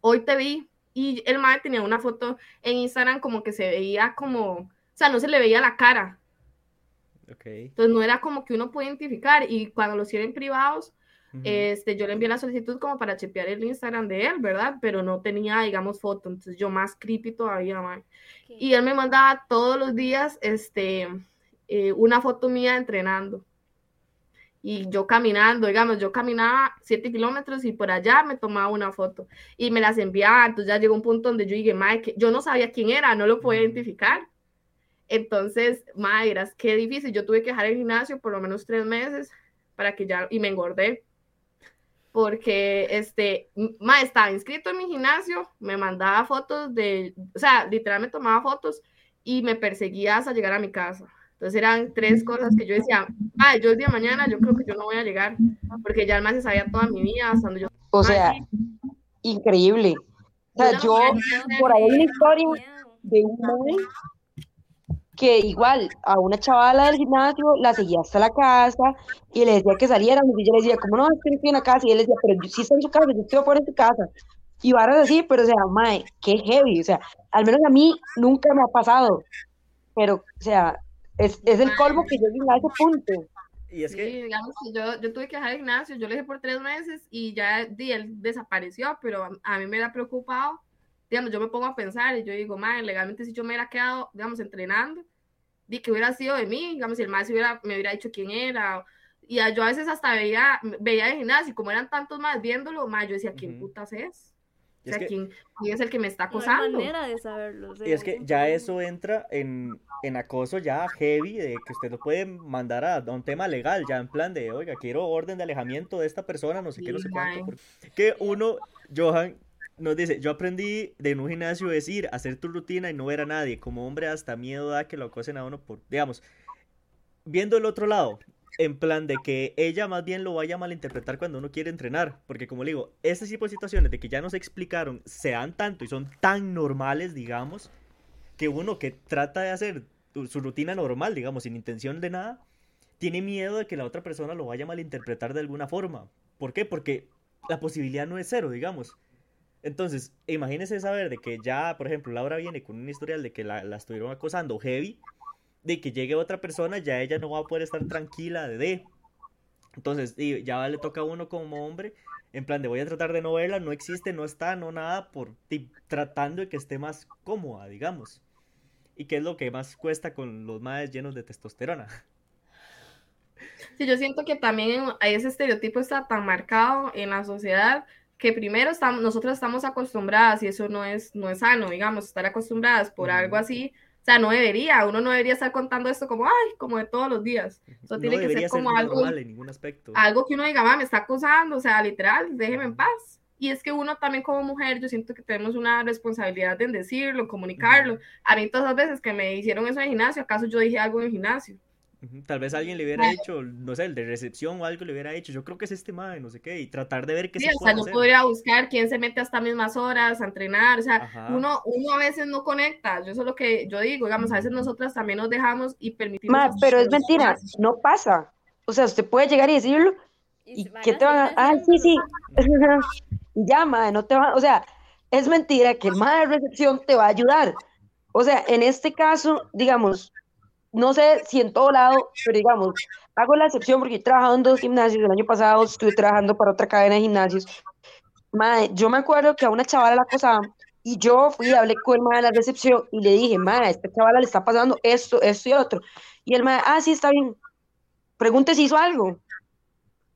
hoy te vi, y el mae tenía una foto en Instagram como que se veía como, o sea, no se le veía la cara. Okay. Entonces no era como que uno puede identificar, y cuando los tienen privados, este, yo le envié la solicitud como para chepear el Instagram de él, ¿verdad? Pero no tenía, digamos, foto, entonces yo más creepy todavía, más. Y él me mandaba todos los días, este, eh, una foto mía entrenando. Y yo caminando, digamos, yo caminaba 7 kilómetros y por allá me tomaba una foto y me las enviaba. Entonces ya llegó un punto donde yo dije, Mike, yo no sabía quién era, no lo podía identificar. Entonces, madre, qué difícil. Yo tuve que dejar el gimnasio por lo menos tres meses para que ya, y me engordé porque este, ma, estaba inscrito en mi gimnasio, me mandaba fotos de, o sea, literalmente tomaba fotos y me perseguía hasta llegar a mi casa. Entonces eran tres cosas que yo decía, ah, yo el día de mañana yo creo que yo no voy a llegar, porque ya además se sabía toda mi vida, hasta donde yo... O sea, increíble. O sea, yo, por ahí una historia de un que igual a una chavala del gimnasio la seguía hasta la casa y le decía que saliéramos y yo le decía, como no, estoy en la casa y él decía, pero sí está en su casa, yo estoy fuera de su casa y varas así, pero o sea, mae, qué heavy, o sea, al menos a mí nunca me ha pasado, pero o sea, es, es el colmo que yo llegué a ese punto. Y es que... Sí, digamos que yo, yo tuve que dejar el gimnasio, yo le dije por tres meses y ya di, él desapareció, pero a, a mí me era preocupado digamos, yo me pongo a pensar y yo digo, madre, legalmente si yo me hubiera quedado, digamos, entrenando, di que hubiera sido de mí, digamos, si el más hubiera, me hubiera dicho quién era, y yo a veces hasta veía, veía de gimnasio, y como eran tantos más viéndolo, más yo decía, ¿quién putas es? O sea, ¿quién, es el que me está acosando? No manera de saberlo. y es que ya eso entra en, en, acoso ya heavy, de que usted lo puede mandar a, un tema legal, ya en plan de, oiga, quiero orden de alejamiento de esta persona, no sé qué, no sé cuánto. Que uno, Johan, nos dice, yo aprendí de un gimnasio es ir, hacer tu rutina y no ver a nadie. Como hombre hasta miedo da que lo acosen a uno por, digamos, viendo el otro lado, en plan de que ella más bien lo vaya a malinterpretar cuando uno quiere entrenar. Porque como digo, este tipo de situaciones de que ya nos explicaron se dan tanto y son tan normales, digamos, que uno que trata de hacer su rutina normal, digamos, sin intención de nada, tiene miedo de que la otra persona lo vaya a malinterpretar de alguna forma. ¿Por qué? Porque la posibilidad no es cero, digamos. Entonces, imagínese saber de que ya, por ejemplo, Laura viene con un historial de que la, la estuvieron acosando heavy de que llegue otra persona, ya ella no va a poder estar tranquila de D. Entonces, ya le toca a uno como hombre, en plan de voy a tratar de no verla, no existe, no está, no nada, por tratando de que esté más cómoda, digamos. Y que es lo que más cuesta con los madres llenos de testosterona. Sí, yo siento que también ese estereotipo está tan marcado en la sociedad que primero estamos, nosotros estamos acostumbradas y eso no es, no es sano, digamos, estar acostumbradas por algo así o sea, no debería, uno no debería estar contando esto como, ay, como de todos los días. Eso tiene que ser como algo, en ningún aspecto. algo que uno diga, mamá, me está acusando, o sea, literal, déjeme en paz. Y es que uno también como mujer, yo siento que tenemos una responsabilidad en decirlo, comunicarlo. A mí todas las veces que me hicieron eso en el gimnasio, ¿acaso yo dije algo en el gimnasio? Tal vez alguien le hubiera hecho, no sé, el de recepción o algo le hubiera hecho, yo creo que es este madre, no sé qué, y tratar de ver qué sí, se o sea, yo podría buscar quién se mete hasta mismas horas a entrenar, o sea, uno, uno a veces no conecta, yo eso es lo que yo digo, digamos, a veces nosotras también nos dejamos y permitimos... Ma, pero es mentira, no pasa, o sea, usted puede llegar y decirlo, y, ¿qué te va a... Ah, sí, sí, [laughs] ya, madre, no te va, o sea, es mentira que el madre de recepción te va a ayudar, o sea, en este caso, digamos, no sé si en todo lado, pero digamos, hago la excepción porque he trabajado en dos gimnasios. El año pasado estuve trabajando para otra cadena de gimnasios. Madre, yo me acuerdo que a una chavala la acosaban y yo fui y hablé con el madre de la recepción y le dije, madre, esta chavala le está pasando esto, esto y otro. Y el madre, ah, sí, está bien. Pregunte si hizo algo. O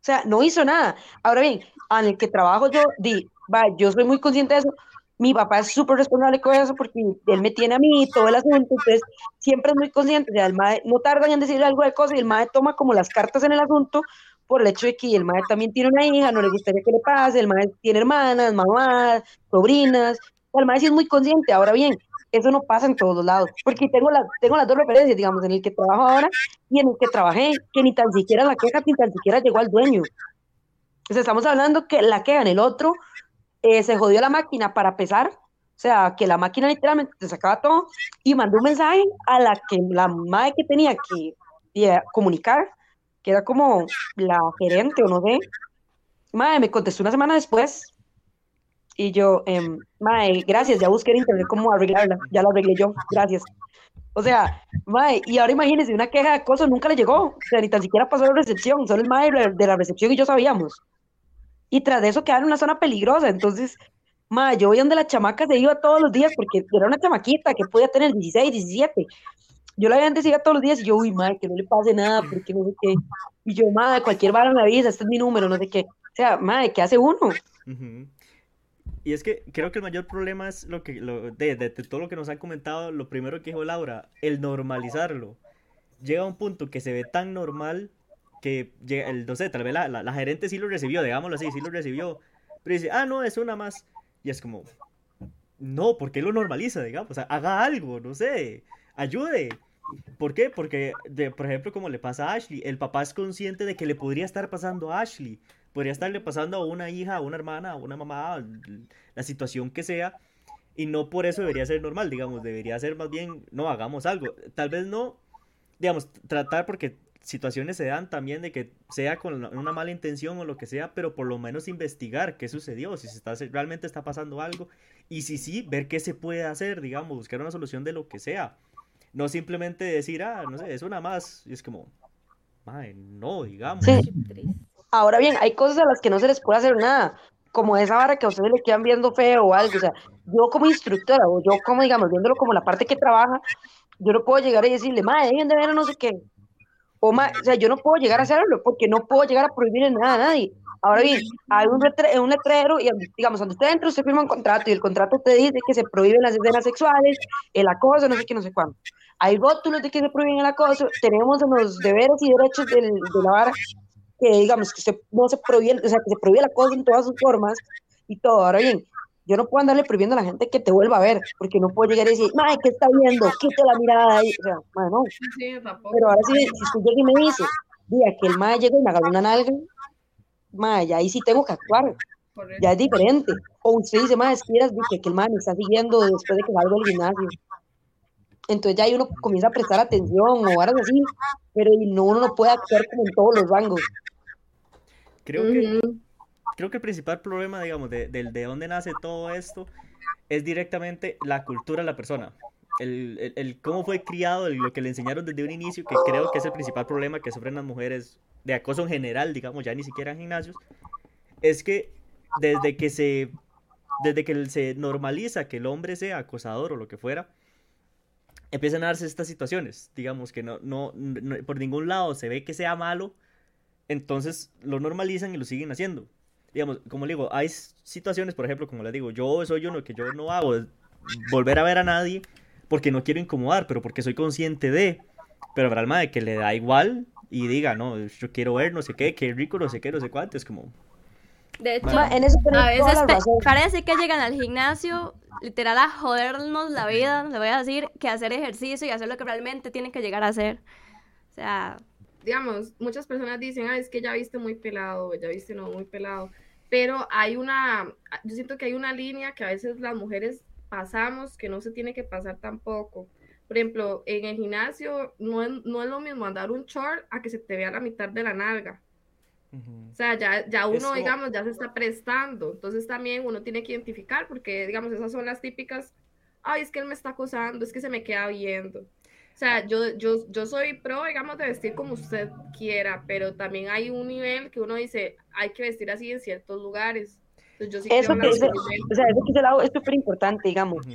sea, no hizo nada. Ahora bien, en el que trabajo yo, di, va, yo soy muy consciente de eso, mi papá es súper responsable con eso porque él me tiene a mí todo el asunto, entonces siempre es muy consciente, o sea, el mae no tarda en decirle algo de cosas y el mae toma como las cartas en el asunto por el hecho de que el mae también tiene una hija, no le gustaría que le pase, el mae tiene hermanas, mamás, sobrinas, el mae sí es muy consciente, ahora bien, eso no pasa en todos los lados, porque tengo, la, tengo las dos referencias, digamos, en el que trabajo ahora y en el que trabajé, que ni tan siquiera la queja, ni tan siquiera llegó al dueño. Entonces estamos hablando que la queja en el otro eh, se jodió la máquina para pesar, o sea, que la máquina literalmente te sacaba todo y mandó un mensaje a la que la madre que tenía que comunicar, que era como la gerente o no sé. Madre, me contestó una semana después y yo, eh, madre, gracias, ya busqué en internet cómo arreglarla, ya la arreglé yo, gracias. O sea, madre, y ahora imagínense, una queja de acoso nunca le llegó, o sea, ni tan siquiera pasó la recepción, solo el madre de la recepción y yo sabíamos y tras de eso quedaba en una zona peligrosa. Entonces, ma, yo voy donde la chamaca se iba todos los días porque era una chamaquita que podía tener 16, 17. Yo la veía antes iba todos los días y yo, uy, madre, que no le pase nada, porque no sé qué. Y yo, madre, cualquier vara me avisa, este es mi número, no sé qué. O sea, madre, ¿qué hace uno? Y es que creo que el mayor problema es lo que, lo, de, de, todo lo que nos han comentado, lo primero que dijo Laura, el normalizarlo. Llega a un punto que se ve tan normal que el, no sé, tal vez la, gerente sí lo recibió, digámoslo así, sí lo recibió, pero dice, ah, no, es una más. Y es como, no, ¿por qué lo normaliza, digamos? Haga algo, no sé, ayude. ¿Por qué? Porque, por ejemplo, como le pasa a Ashley, el papá es consciente de que le podría estar pasando a Ashley, podría estarle pasando a una hija, a una hermana, a una mamá, la situación que sea, y no por eso debería ser normal, digamos, debería ser más bien, no, hagamos algo. Tal vez no, digamos, tratar porque situaciones se dan también de que sea con una mala intención o lo que sea, pero por lo menos investigar qué sucedió, si se está, realmente está pasando algo y si sí, ver qué se puede hacer, digamos, buscar una solución de lo que sea. No simplemente decir, ah, no sé, es una más. Y es como, madre, no, digamos. Ahora bien, hay cosas a las que no se les puede hacer nada, como esa vara que a ustedes le quedan viendo feo o algo. O sea, yo como instructora, o yo como, digamos, viéndolo como la parte que trabaja, yo no puedo llegar y decirle, madre, dejen de ver no sé qué. O, o sea, yo no puedo llegar a hacerlo porque no puedo llegar a prohibir nada a nadie. Ahora bien, hay un, un letrero y digamos, cuando usted entra, usted firma un contrato y el contrato te dice que se prohíben las escenas sexuales, el acoso, no sé qué, no sé cuánto. Hay rótulos de que se prohíben el acoso, tenemos los deberes y derechos de la vara que digamos que se, no se prohíbe, o sea, que se prohíbe el acoso en todas sus formas y todo. Ahora bien, yo no puedo andarle prohibiendo a la gente que te vuelva a ver, porque no puedo llegar y decir, madre, ¿qué está viendo? Quita la mirada ahí. O sea, madre, no. Pero ahora sí, si usted llega y me dice, diga que el madre llega y me haga una nalga, madre, ya ahí sí tengo que actuar. Ya es diferente. O usted dice, madre, es que, que el madre me está siguiendo después de que salgo del gimnasio. Entonces ya ahí uno comienza a prestar atención o ahora así, pero no, uno no puede actuar como en todos los rangos. Creo que creo que el principal problema, digamos, de, de, dónde nace todo esto es directamente la cultura de la persona. El, el, cómo fue criado, lo que le enseñaron desde un inicio, que creo que es el principal problema que sufren las mujeres de acoso en general, digamos, ya ni siquiera en gimnasios, es que desde que se, desde que se normaliza que el hombre sea acosador o lo que fuera, empiezan a darse estas situaciones, digamos, que no, no, no por ningún lado se ve que sea malo, entonces lo normalizan y lo siguen haciendo digamos, como le digo, hay situaciones, por ejemplo, como le digo, yo soy uno que yo no hago volver a ver a nadie porque no quiero incomodar, pero porque soy consciente de, pero para alma de que le da igual y diga, no, yo quiero ver no sé qué, qué rico, no sé qué, no sé cuánto, es como... De hecho, a veces parece que llegan al gimnasio literal a jodernos la vida, le voy a decir, que hacer ejercicio y hacer lo que realmente tienen que llegar a hacer. O sea, digamos, muchas personas dicen, ah, es que ya viste muy pelado, ya viste no muy pelado, pero hay una, yo siento que hay una línea que a veces las mujeres pasamos que no se tiene que pasar tampoco. Por ejemplo, en el gimnasio no es, no es lo mismo andar un short a que se te vea la mitad de la nalga. O sea, ya, ya uno, digamos, ya se está prestando. Entonces también uno tiene que identificar, porque, digamos, esas son las típicas, ay, es que él me está acosando, es que se me queda viendo. O sea, yo, yo, yo soy pro, digamos, de vestir como usted quiera, pero también hay un nivel que uno dice, hay que vestir así en ciertos lugares. yo sí eso que, o sea, eso que lado es súper importante, digamos.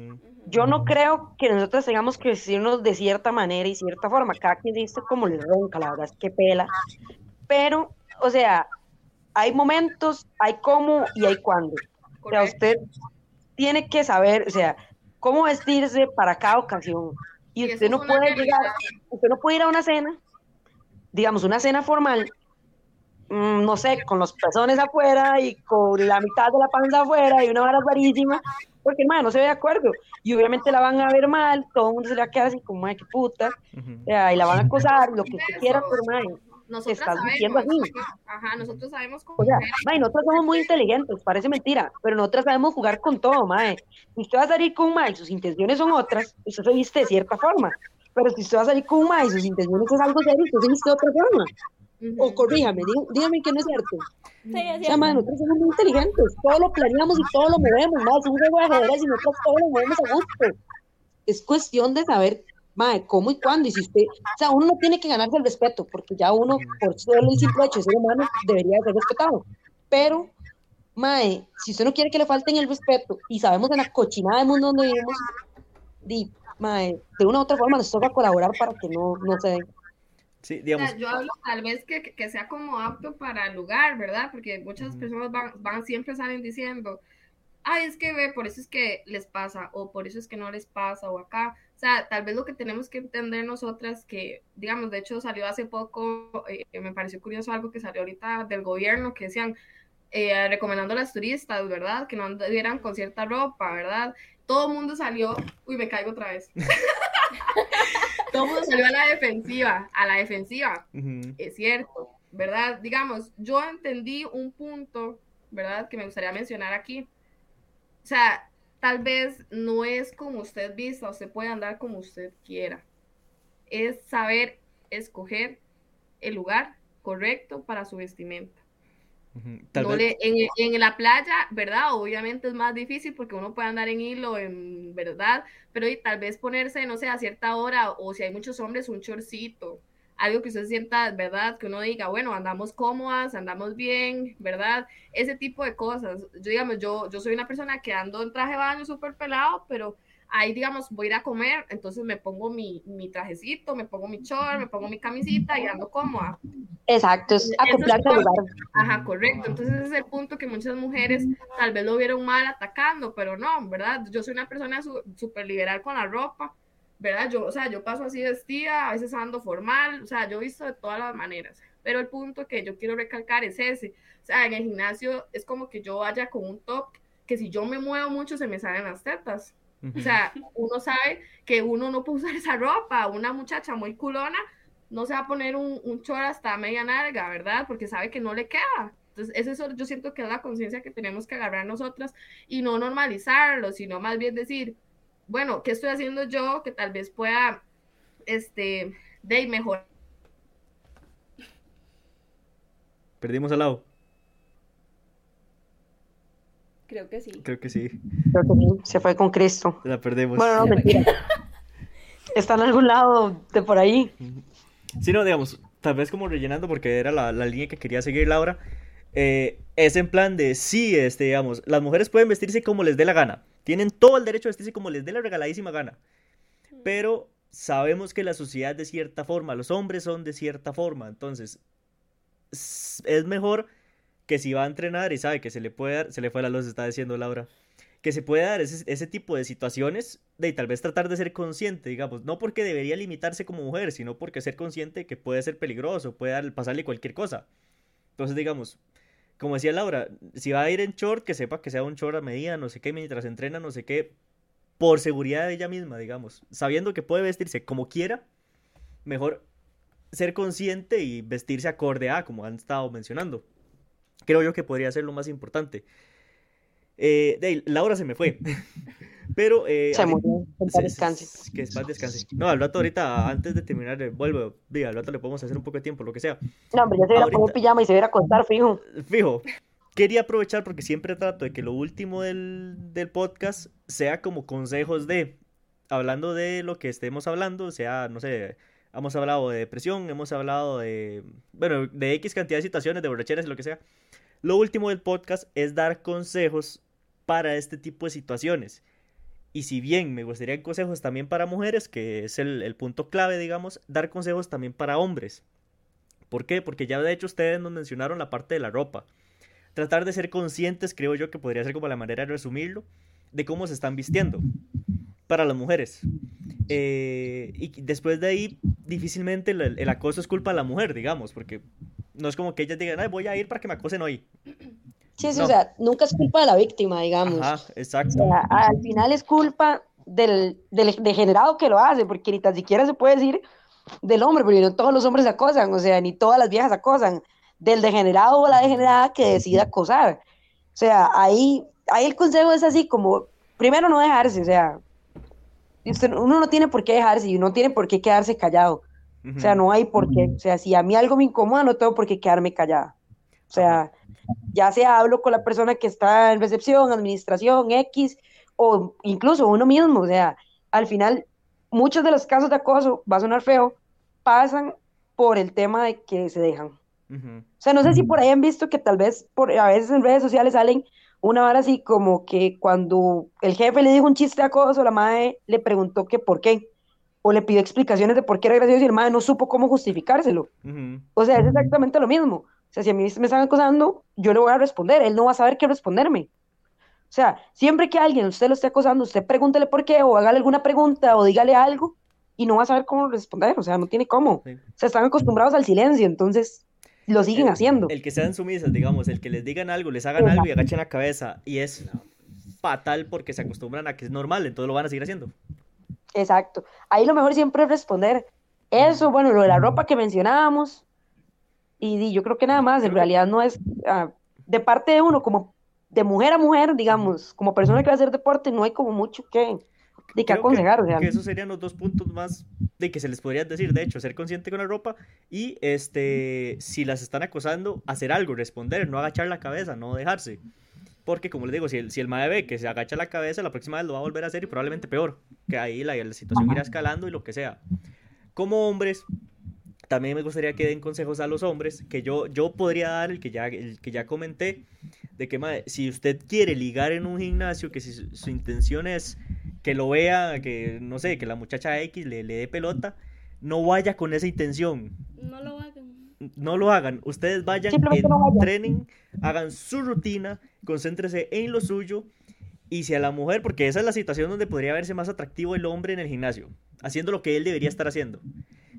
Yo no creo que nosotros tengamos que vestirnos de cierta manera y cierta forma. Cada quien dice como le ronca, la verdad es que pela. Pero, o sea, hay momentos, hay cómo y hay cuándo. O sea, usted tiene que saber, o sea, cómo vestirse para cada ocasión. Y, usted no puede llegar, usted no puede ir a una cena, digamos, una cena formal, mm, no sé, con los pezones afuera y con la mitad de la panza afuera y una vara rarísima, porque, hermano, no se ve de acuerdo. Y obviamente la van a ver mal, todo el mundo se le va a quedar así como, ay, qué puta, y la van a acosar, lo que usted quiera, pero, madre, nosotros estás sabemos, diciendo así. Ajá, nosotros sabemos cómo. O sea, mae, nosotros somos muy inteligentes, parece mentira, pero nosotros sabemos jugar con todo, mae. Si usted va a salir con un mae y sus intenciones son otras, usted se viste de cierta forma. Pero si usted va a salir con un mae y sus intenciones es algo serio, usted se viste de otra forma. O corríjame, dígame que no es cierto. Sí, es cierto. O sea, mae, nosotros somos muy inteligentes, todo lo planeamos y todo lo movemos, mae, somos de y nosotros todo lo movemos a gusto. Es cuestión de saber mae, ¿cómo y cuándo? Y si usted, o sea, uno no tiene que ganarse el respeto, porque ya uno, por solo el simple hecho de ser humano, debería ser respetado. Pero, mae, si usted no quiere que le falten el respeto, y sabemos en la cochinada del mundo donde vivimos, di, mae, de una u otra forma nos toca colaborar para que no, no se den. Sí, digamos. yo hablo tal vez que, que, sea como apto para el lugar, ¿verdad? Porque muchas personas van, van, siempre salen diciendo, ay, es que ve, por eso es que les pasa, o por eso es que no les pasa, o acá. O sea, tal vez lo que tenemos que entender nosotras, que, digamos, de hecho salió hace poco, eh, me pareció curioso algo que salió ahorita del gobierno, que decían, eh, recomendando a las turistas, ¿verdad? Que no anduvieran con cierta ropa, ¿verdad? Todo el mundo salió, uy, me caigo otra vez. [laughs] Todo el mundo salió a la defensiva, a la defensiva, es cierto, ¿verdad? Digamos, yo entendí un punto, ¿verdad? Que me gustaría mencionar aquí o sea, tal vez no es como usted vista, usted puede andar como usted quiera. Es saber escoger el lugar correcto para su vestimenta. en, la playa, ¿verdad? Obviamente es más difícil porque uno puede andar en hilo, en verdad, pero y tal vez ponerse, no sé, a cierta hora o si hay muchos hombres, un chorcito, algo que usted sienta, ¿verdad? Que uno diga, bueno, andamos cómodas, andamos bien, ¿verdad? Ese tipo de cosas. Yo, digamos, yo, yo soy una persona que ando en traje de baño súper pelado, pero ahí, digamos, voy a ir a comer, entonces me pongo mi, mi trajecito, me pongo mi short, me pongo mi camisita y ando cómoda. Exacto, es acoplarse al lugar. Ajá, correcto. Entonces ese es el punto que muchas mujeres tal vez lo vieron mal atacando, pero no, ¿verdad? Yo soy una persona súper liberal con la ropa, ¿verdad? Yo, o sea, yo paso así vestida, a veces ando formal, o sea, yo he visto de todas las maneras. Pero el punto que yo quiero recalcar es ese. O sea, en el gimnasio es como que yo vaya con un top que si yo me muevo mucho se me salen las tetas. O sea, uno sabe que uno no puede usar esa ropa. Una muchacha muy culona no se va a poner un, un short hasta media narga, ¿verdad? Porque sabe que no le queda. Entonces, eso yo siento que es la conciencia que tenemos que agarrar nosotras y no normalizarlo, sino más bien decir, bueno, ¿qué estoy haciendo yo que tal vez pueda, este, de mejor? Perdimos al lado. Creo que sí. Creo que sí. Creo que sí. Se fue con Cristo. La perdemos. Bueno, no, mentira. [laughs] Está en algún lado de por ahí. Sí, no, digamos, tal vez como rellenando porque era la, línea que quería seguir Laura. Eh, es en plan de sí, este, digamos, las mujeres pueden vestirse como les dé la gana. Tienen todo el derecho a vestirse como les dé la regaladísima gana. Pero sabemos que la sociedad de cierta forma, los hombres son de cierta forma. Entonces, es mejor que si va a entrenar y sabe que se le puede dar, se le fue la luz, está diciendo Laura, que se puede dar ese, tipo de situaciones de tal vez tratar de ser consciente, digamos, no porque debería limitarse como mujer, sino porque ser consciente que puede ser peligroso, puede pasarle cualquier cosa. Entonces, digamos, como decía Laura, si va a ir en short, que sepa que sea un short a medida, no sé qué, mientras entrena, no sé qué, por seguridad de ella misma, digamos, sabiendo que puede vestirse como quiera, mejor ser consciente y vestirse acorde a, como han estado mencionando creo yo que podría ser lo más importante. Eh, Laura se me fue. [laughs] Pero. Eh, se murió. Que descanse. Que más descanse. No, al rato ahorita, antes de terminar, eh, vuelvo. Diga, al rato le podemos hacer un poco de tiempo, lo que sea. No, hombre, ya se viera a poner pijama y se viera a acostar, fijo. Fijo. Quería aprovechar porque siempre trato de que lo último del, del podcast sea como consejos de. Hablando de lo que estemos hablando, sea, no sé, hemos hablado de depresión, hemos hablado de. Bueno, de X cantidad de situaciones, de borracheras y lo que sea. Lo último del podcast es dar consejos para este tipo de situaciones. Y si bien me gustaría consejos también para mujeres, que es el, punto clave, digamos, dar consejos también para hombres. ¿Por qué? Porque ya de hecho ustedes nos mencionaron la parte de la ropa. Tratar de ser conscientes, creo yo que podría ser como la manera de resumirlo, de cómo se están vistiendo para las mujeres. Eh, y después de ahí, difícilmente el, el, acoso es culpa de la mujer, digamos, porque no es como que ellas digan, Ay, voy a ir para que me acosen hoy. Sí, sí o sea, nunca es culpa de la víctima, digamos. Ajá, exacto. al final es culpa del, del degenerado que lo hace, porque ni tan siquiera se puede decir del hombre, porque no todos los hombres acosan, o sea, ni todas las viejas acosan, del degenerado o la degenerada que decida acosar. O sea, ahí, ahí el consejo es así como, primero no dejarse, o sea, uno no tiene por qué dejarse y uno tiene por qué quedarse callado. O sea, no hay por qué. O sea, si a mí algo me incomoda, no tengo por qué quedarme callada. O sea, ya sea hablo con la persona que está en recepción, administración, X, o incluso uno mismo. O sea, al final, muchos de los casos de acoso, va a sonar feo, pasan por el tema de que se dejan. O sea, no sé si por ahí han visto que tal vez por, a veces en redes sociales salen una hora así como que cuando el jefe le dijo un chiste de acoso, la madre le preguntó que por qué o le pidió explicaciones de por qué era gracioso y el madre no supo cómo justificárselo. O sea, es exactamente lo mismo. O sea, si a mí me están acosando, yo le voy a responder, él no va a saber qué responderme. O sea, siempre que alguien usted lo esté acosando, usted pregúntele por qué, o hágale alguna pregunta, o dígale algo, y no va a saber cómo responder, o sea, no tiene cómo. O sea, están acostumbrados al silencio, entonces lo siguen haciendo. El que sean sumisas, digamos, el que les digan algo, les hagan algo y agachen la cabeza, y es fatal porque se acostumbran a que es normal, entonces lo van a seguir haciendo. Exacto. Ahí lo mejor siempre es responder eso, bueno, lo de la ropa que mencionábamos. Y, yo creo que nada más, en realidad no es ah, de parte de uno, como de mujer a mujer, digamos, como persona que va a hacer deporte, no hay como mucho que, de que aconsejar. Que, esos serían los dos puntos más de que se les podría decir, de hecho, ser consciente con la ropa y este, si las están acosando, hacer algo, responder, no agachar la cabeza, no dejarse. Porque, como les digo, si el, si el mae ve que se agacha la cabeza, la próxima vez lo va a volver a hacer y probablemente peor. Que ahí la, la situación irá escalando y lo que sea. Como hombres, también me gustaría que den consejos a los hombres, que yo, yo podría dar el que ya, el que ya comenté, de que si usted quiere ligar en un gimnasio, que si su, intención es que lo vea, que no sé, que la muchacha X le, le dé pelota, no vaya con esa intención. No lo hagan. No lo hagan. Ustedes vayan, entrenen, hagan su rutina, concéntrese en lo suyo. Y si a la mujer, porque esa es la situación donde podría verse más atractivo el hombre en el gimnasio, haciendo lo que él debería estar haciendo.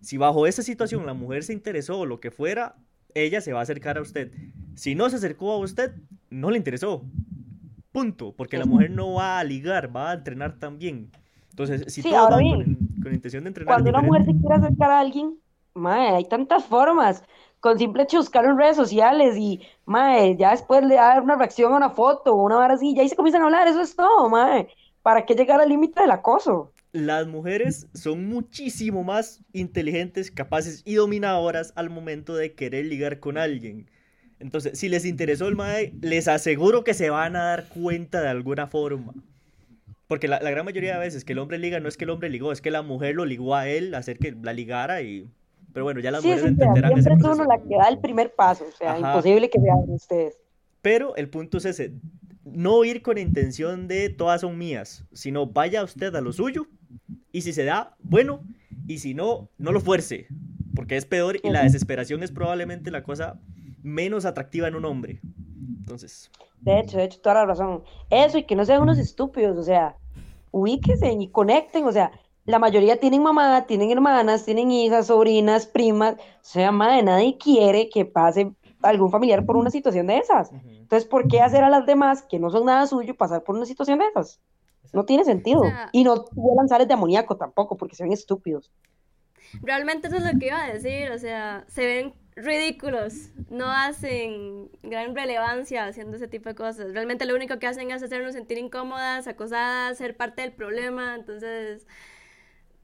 Si bajo esa situación la mujer se interesó o lo que fuera, ella se va a acercar a usted. Si no se acercó a usted, no le interesó. Punto. Porque la mujer no va a ligar, va a entrenar también. Entonces, si todos van con, intención de entrenar. Cuando una mujer se quiere acercar a alguien, mae, hay tantas formas. Con simple chuscar en redes sociales y, mae, ya después le da una reacción a una foto o una hora así, ya ahí se comienzan a hablar, eso es todo, mae. ¿Para qué llegar al límite del acoso? Las mujeres son muchísimo más inteligentes, capaces y dominadoras al momento de querer ligar con alguien. Entonces, si les interesó el mae, les aseguro que se van a dar cuenta de alguna forma. Porque la, gran mayoría de veces que el hombre liga no es que el hombre ligó, es que la mujer lo ligó a él, hacer que la ligara y... Pero bueno, ya las mujeres entenderán siempre es uno la que da el primer paso, o sea, imposible que vean ustedes. Pero el punto es ese, no ir con intención de todas son mías, sino vaya usted a lo suyo y si se da, bueno, y si no, no lo fuerce, porque es peor y la desesperación es probablemente la cosa menos atractiva en un hombre. Entonces... De hecho, de hecho, toda la razón. Eso y que no sean unos estúpidos, o sea, ubíquense y conecten, o sea, la mayoría tienen mamá, tienen hermanas, tienen hijas, sobrinas, primas, o sea, madre, nadie quiere que pase algún familiar por una situación de esas. Entonces, ¿por qué hacer a las demás, que no son nada suyo, pasar por una situación de esas? No tiene sentido. y no lanzar el de amoníaco tampoco, porque se ven estúpidos. Realmente eso es lo que iba a decir, o sea, se ven ridículos, no hacen gran relevancia haciendo ese tipo de cosas. Realmente lo único que hacen es hacernos sentir incómodas, acosadas, ser parte del problema, entonces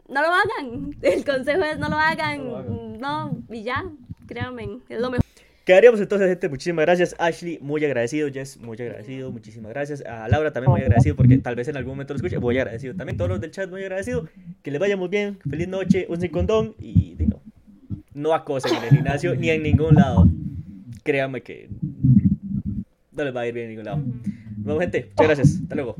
no lo hagan. [laughs] El consejo es no lo hagan, no, y ya, créanme, es lo mejor. Quedaríamos entonces, gente. Muchísimas gracias. Ashley, muy agradecido. Jess, muy agradecido. Muchísimas gracias. A Laura también muy agradecido porque tal vez en algún momento lo escuche. Muy agradecido también. Todos los del chat, muy agradecido. Que les vaya muy bien. Feliz noche. Un condón. Y digo, no acosen en el gimnasio ni en ningún lado. Créanme que no les va a ir bien en ningún lado. Bueno, gente, muchas gracias. Hasta luego.